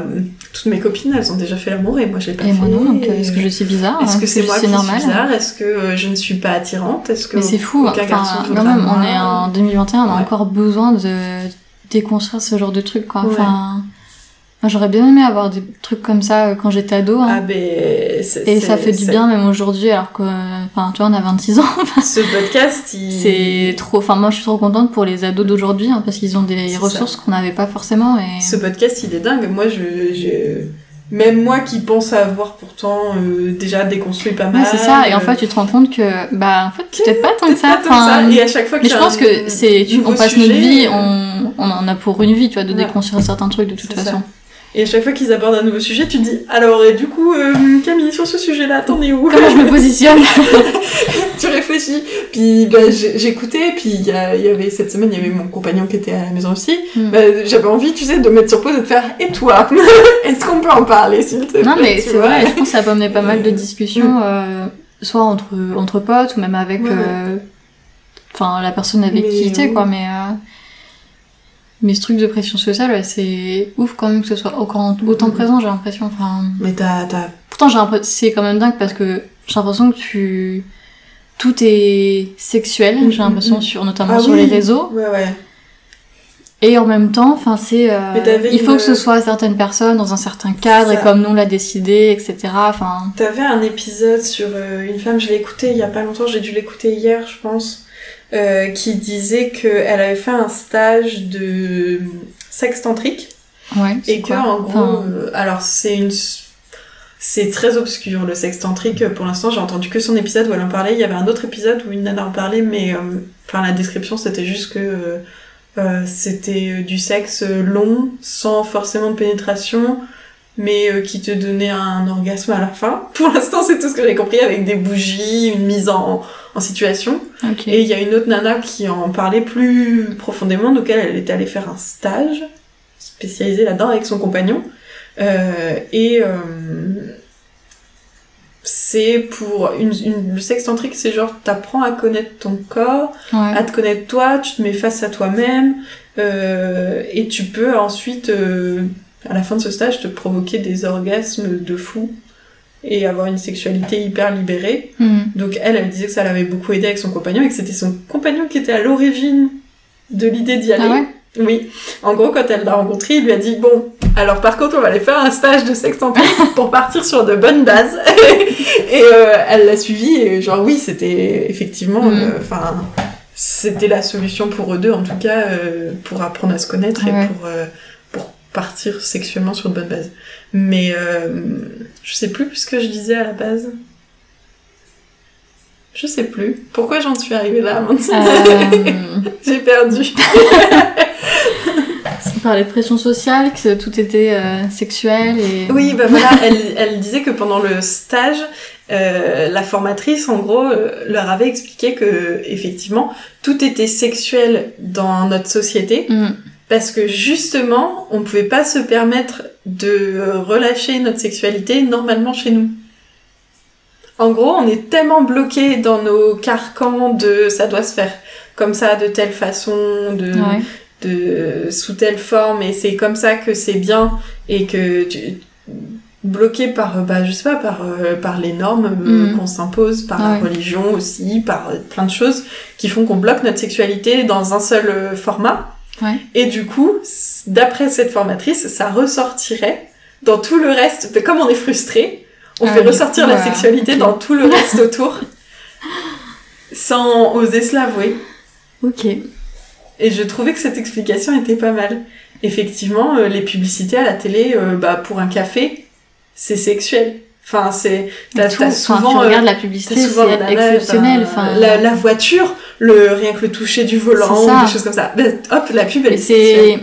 toutes mes copines, elles ont déjà fait l'amour et moi je l'ai pas Et fait. moi non, donc euh, Et- est-ce que je suis bizarre Est-ce hein, que c'est moi qui normal suis bizarre? Est-ce que euh, je ne suis pas attirante? Est-ce que Mais c'est fou, aucun enfin, garçon quand même, on est en 2021, on a Ouais. encore besoin de déconstruire ce genre de trucs, quoi. Ouais. Enfin, j'aurais bien aimé avoir des trucs comme ça euh, quand j'étais ado. hein. Ah, ben. Et ça fait du bien même aujourd'hui alors que, enfin, tu vois, on a 26 ans. *laughs* Ce podcast, il. c'est trop, enfin, moi je suis trop contente pour les ados d'aujourd'hui hein, parce qu'ils ont des ressources qu'on n'avait pas forcément et. Ce podcast, il est dingue. Moi, je. je- Même moi qui pense avoir pourtant euh, déjà déconstruit pas mal. Ouais, c'est ça. Et en euh, fait, tu te rends compte que, bah, en fait, tu t'aides pas tant que peut-être ça. pas tant que ça. Enfin, Et à chaque fois mais je pense que c'est, on passe notre sujet, vie, euh, on, on en a pour une vie, tu vois, de Ouais. déconstruire certains trucs de toute ça. façon. Et à chaque fois qu'ils abordent un nouveau sujet, tu te dis alors, et du coup, euh, Camille, sur ce sujet-là, t'en es où? Comment je me *laughs* positionne? *laughs* tu réfléchis. Puis bah, j'écoutais, puis il y, avait cette semaine, il y avait mon compagnon qui était à la maison aussi. Hmm. Bah, J'avais envie, tu sais, de mettre sur pause et de faire Et toi? *laughs* Est-ce qu'on peut en parler, s'il te plaît? Non, mais tu c'est vrai, je pense que ça peut amener pas mal de discussions, euh, soit entre, entre potes ou même avec Ouais, euh, la personne avec Mais qui oui. quoi. Mais, euh, mais ce truc de pression sociale, ouais, c'est ouf quand même que ce soit autant, autant Mhm. présent, j'ai l'impression. Enfin, Mais t'as. pourtant, j'ai c'est quand même dingue parce que j'ai l'impression que tu. Tout est sexuel, j'ai l'impression, mhm. sur, notamment Ah sur oui. les réseaux. Ouais, ouais. Et en même temps, enfin, c'est, euh, il faut une- que ce soit certaines personnes dans un certain cadre et comme nous l'a décidé, etc. Enfin, T'avais un épisode sur euh, une femme, je l'ai écouté il y a pas longtemps, j'ai dû l'écouter hier, je pense, euh, qui disait qu'elle avait fait un stage de sexe tantrique. ouais. Et que en gros, Enfin, euh, alors c'est une, c'est très obscur le sexe tantrique. Pour l'instant, j'ai entendu que son épisode où elle en parlait. Il y avait un autre épisode où une nana en parlait, mais euh, enfin la description c'était juste que euh, euh, c'était du sexe long, sans forcément de pénétration, mais euh, qui te donnait un orgasme à la fin. *laughs* Pour l'instant, c'est tout ce que j'ai compris avec des bougies, une mise en, en situation. Et il y a une autre nana qui en parlait plus profondément, donc elle, elle était allée faire un stage spécialisé là-dedans avec son compagnon. Euh, et euh, c'est pour une, une- le sexe tantrique, c'est genre t'apprends à connaître ton corps, Ouais. à te connaître toi, tu te mets face à toi-même, euh, et tu peux ensuite, euh, à la fin de ce stage, te provoquer des orgasmes de fou et avoir une sexualité hyper libérée. Mhm. Donc elle, elle disait que ça l'avait beaucoup aidé avec son compagnon et que c'était son compagnon qui était à l'origine de l'idée d'y aller. Ah ouais? Oui. En gros, quand elle l'a rencontré, il lui a dit bon, alors par contre, on va aller faire un stage de sexe tantrique *laughs* pour partir sur de bonnes bases. *laughs* et euh, elle l'a suivi et genre oui, c'était effectivement, Mhm. euh, enfin, c'était la solution pour eux deux en tout cas euh, pour apprendre à se connaître Ouais. et pour pour partir sexuellement sur de bonnes bases. Mais je sais plus ce que je disais à la base. Je sais plus. Pourquoi j'en suis arrivée là maintenant Euh, *laughs* J'ai perdu. *laughs* on parlait de pression sociale, que tout était euh, sexuel et. Oui, bah voilà, elle, elle disait que pendant le stage, euh, la formatrice, en gros, euh, leur avait expliqué que, effectivement, tout était sexuel dans notre société, Mhm. parce que justement, on pouvait pas se permettre de relâcher notre sexualité normalement chez nous. En gros, on est tellement bloqué dans nos carcans de ça doit se faire comme ça, de telle façon, de Ouais. de sous telle forme et c'est comme ça que c'est bien et que tu bloqué par bah je sais pas par euh, par les normes euh, Mhm. qu'on s'impose par Ouais. la religion aussi par euh, plein de choses qui font qu'on bloque notre sexualité dans un seul format Ouais. et du coup d'après cette formatrice ça ressortirait dans tout le reste comme on est frustré on Ah, fait du ressortir coup, la euh, sexualité dans tout le reste *laughs* autour sans oser se l'avouer Ok. et je trouvais que cette explication était pas mal. Effectivement, euh, les publicités à la télé, euh, bah, pour un café, c'est sexuel. Enfin, c'est... T'as, t'as enfin, souvent... tu regardes la publicité, souvent c'est la nana, exceptionnel. Enfin, la, la voiture, le, rien que le toucher du volant, des choses comme ça. Bah, hop, la pub, elle est.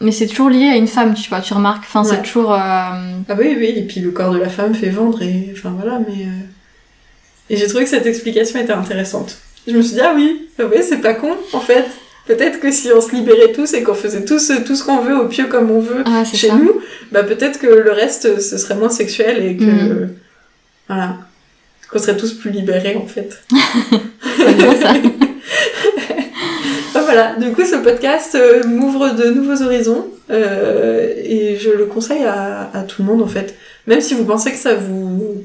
Mais c'est toujours lié à une femme, tu vois, tu remarques. Enfin, Ouais. c'est toujours. euh, Ah oui, oui, et puis le corps de la femme fait vendre, et enfin voilà, mais... euh, Et j'ai trouvé que cette explication était intéressante. Je me suis dit, ah oui, ah oui, c'est pas con, en fait. Peut-être que si on se libérait tous et qu'on faisait tous euh, tout ce qu'on veut au pieu comme on veut Ah, chez ça. nous, bah peut-être que le reste, euh, ce serait moins sexuel et que... Mhm. Voilà. Qu'on serait tous plus libérés, en fait. *laughs* C'est bien, ça. *laughs* Voilà, du coup, ce podcast euh, m'ouvre de nouveaux horizons euh, et je le conseille à, à tout le monde en fait. Même si vous pensez que ça vous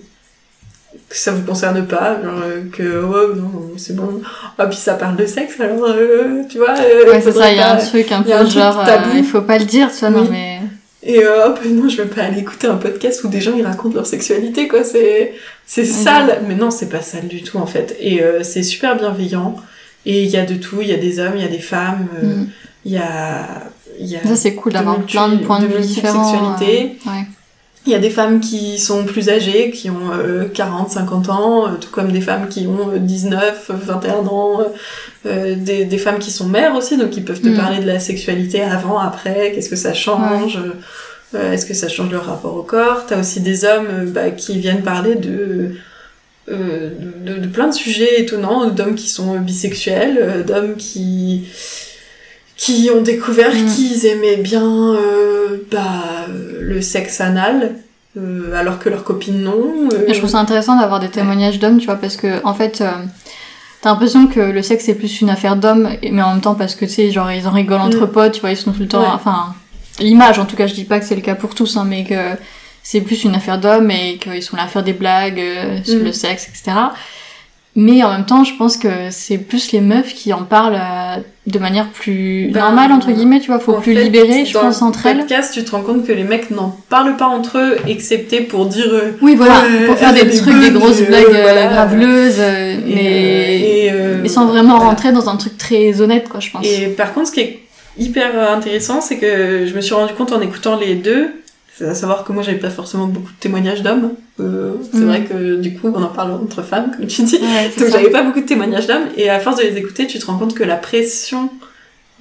que ça vous concerne pas, genre euh, que oh non c'est bon, ah puis ça parle de sexe alors euh, tu vois. Ouais, c'est ça, il y a un truc un peu un genre. tabou. il faut pas le dire, tu vois, non, Oui. mais. Et hop, *laughs* non, je veux pas aller écouter un podcast où des gens ils racontent leur sexualité, quoi. C'est c'est sale, mais non, c'est pas sale du tout en fait. Et c'est super bienveillant. Et il y a de tout. Il y a des hommes, il y a des femmes. euh, Mm. Il y a y a Ça, c'est cool d'avoir plein de points de, vue différents. euh, ouais. Il y a des femmes qui sont plus âgées, qui ont euh, 40, 50 ans, euh, tout comme des femmes qui ont euh, 19, 21 ans, euh, euh, des, des femmes qui sont mères aussi, donc qui peuvent te Mm. parler de la sexualité avant, après, qu'est-ce que ça change, euh, est-ce que ça change leur rapport au corps? T'as aussi des hommes euh, bah, qui viennent parler de, euh, de, de plein de sujets étonnants, d'hommes qui sont bisexuels, euh, d'hommes qui qui ont découvert Mm. qu'ils aimaient bien euh, bah, le sexe anal, alors que leurs copines non. Et je trouve ça intéressant d'avoir des témoignages d'hommes, tu vois, parce que en fait, t'as l'impression que le sexe c'est plus une affaire d'hommes, mais en même temps parce que tu sais, genre ils en rigolent entre Mm. potes, tu vois, ils sont tout le temps, Ouais. enfin, l'image en tout cas, je dis pas que c'est le cas pour tous, hein, mais que c'est plus une affaire d'hommes et qu'ils sont là à faire des blagues euh, sur Mm. le sexe, etc. Mais en même temps, je pense que c'est plus les meufs qui en parlent euh, de manière plus Ben, normale entre guillemets, tu vois, faut plus fait, libérer, je dans pense le entre elles. podcast, tu te rends compte que les mecs n'en parlent pas entre eux, excepté pour dire. euh, Oui, voilà, pour faire des trucs, des grosses euh, blagues euh, voilà. graveleuses, euh, et, mais euh, et, euh, mais sans vraiment voilà. rentrer dans un truc très honnête, quoi, je pense. Et par contre, ce qui est hyper euh, intéressant, c'est que je me suis rendu compte en écoutant les deux, à savoir que moi j'avais pas forcément beaucoup de témoignages d'hommes. Euh, c'est Mm. vrai que du coup on en parle entre femmes, comme tu dis. Ouais, c'est Donc j'avais pas beaucoup de témoignages d'hommes, et à force de les écouter, tu te rends compte que la pression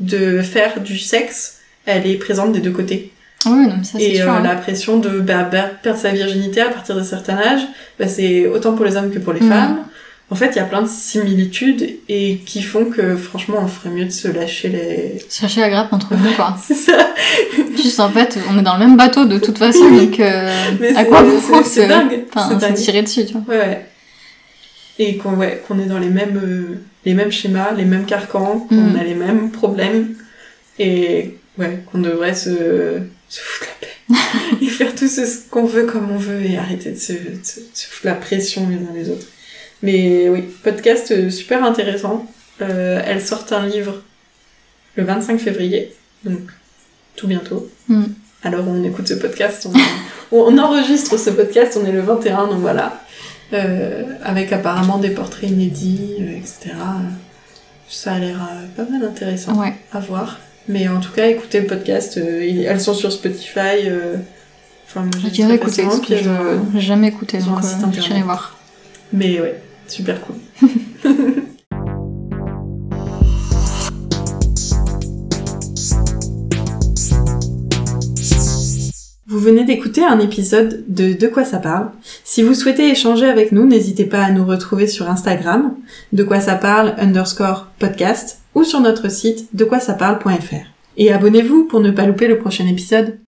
de faire du sexe, elle est présente des deux côtés. Oui, non, mais ça c'est et sûr. euh, hein. la pression de bah, bah, perdre sa virginité à partir d'un certain âge, bah, c'est autant pour les hommes que pour les Mm. femmes. En fait, il y a plein de similitudes et qui font que franchement, on ferait mieux de se lâcher les. Chercher la grappe entre nous, quoi. *laughs* C'est ça. Juste en fait, on est dans le même bateau de toute façon, donc euh, Mais à c'est- quoi bon se- dingue. Enfin, c'est se tirer dessus, tu vois. Ouais, ouais. Et qu'on ouais, qu'on est dans les mêmes, euh, les mêmes schémas, les mêmes carcans, qu'on Mm. a les mêmes problèmes, et ouais, qu'on devrait se, se foutre la paix. *laughs* et faire tout ce ce qu'on veut comme on veut, et arrêter de se, de se, de se foutre la pression les uns les autres. Mais oui, podcast super intéressant. Euh, elle sort un livre le 25 février, donc tout bientôt. Mm. Alors on écoute ce podcast, on, *laughs* on enregistre ce podcast, on est le 21, donc voilà. Euh, avec apparemment des portraits inédits, euh, etc. Ça a l'air euh, pas mal intéressant Ouais. à voir. Mais en tout cas, écoutez le podcast, euh, elles sont sur Spotify. euh, Enfin, moi, j'ai Je dirais très écouter, elles j'ai jamais écouté, donc voir. Mais ouais, super cool. *laughs* Vous venez d'écouter un épisode de De quoi ça parle. Si vous souhaitez échanger avec nous, n'hésitez pas à nous retrouver sur Instagram, de quoi ça parle underscore podcast, ou sur notre site de quoi ça parle.fr. Et abonnez-vous pour ne pas louper le prochain épisode.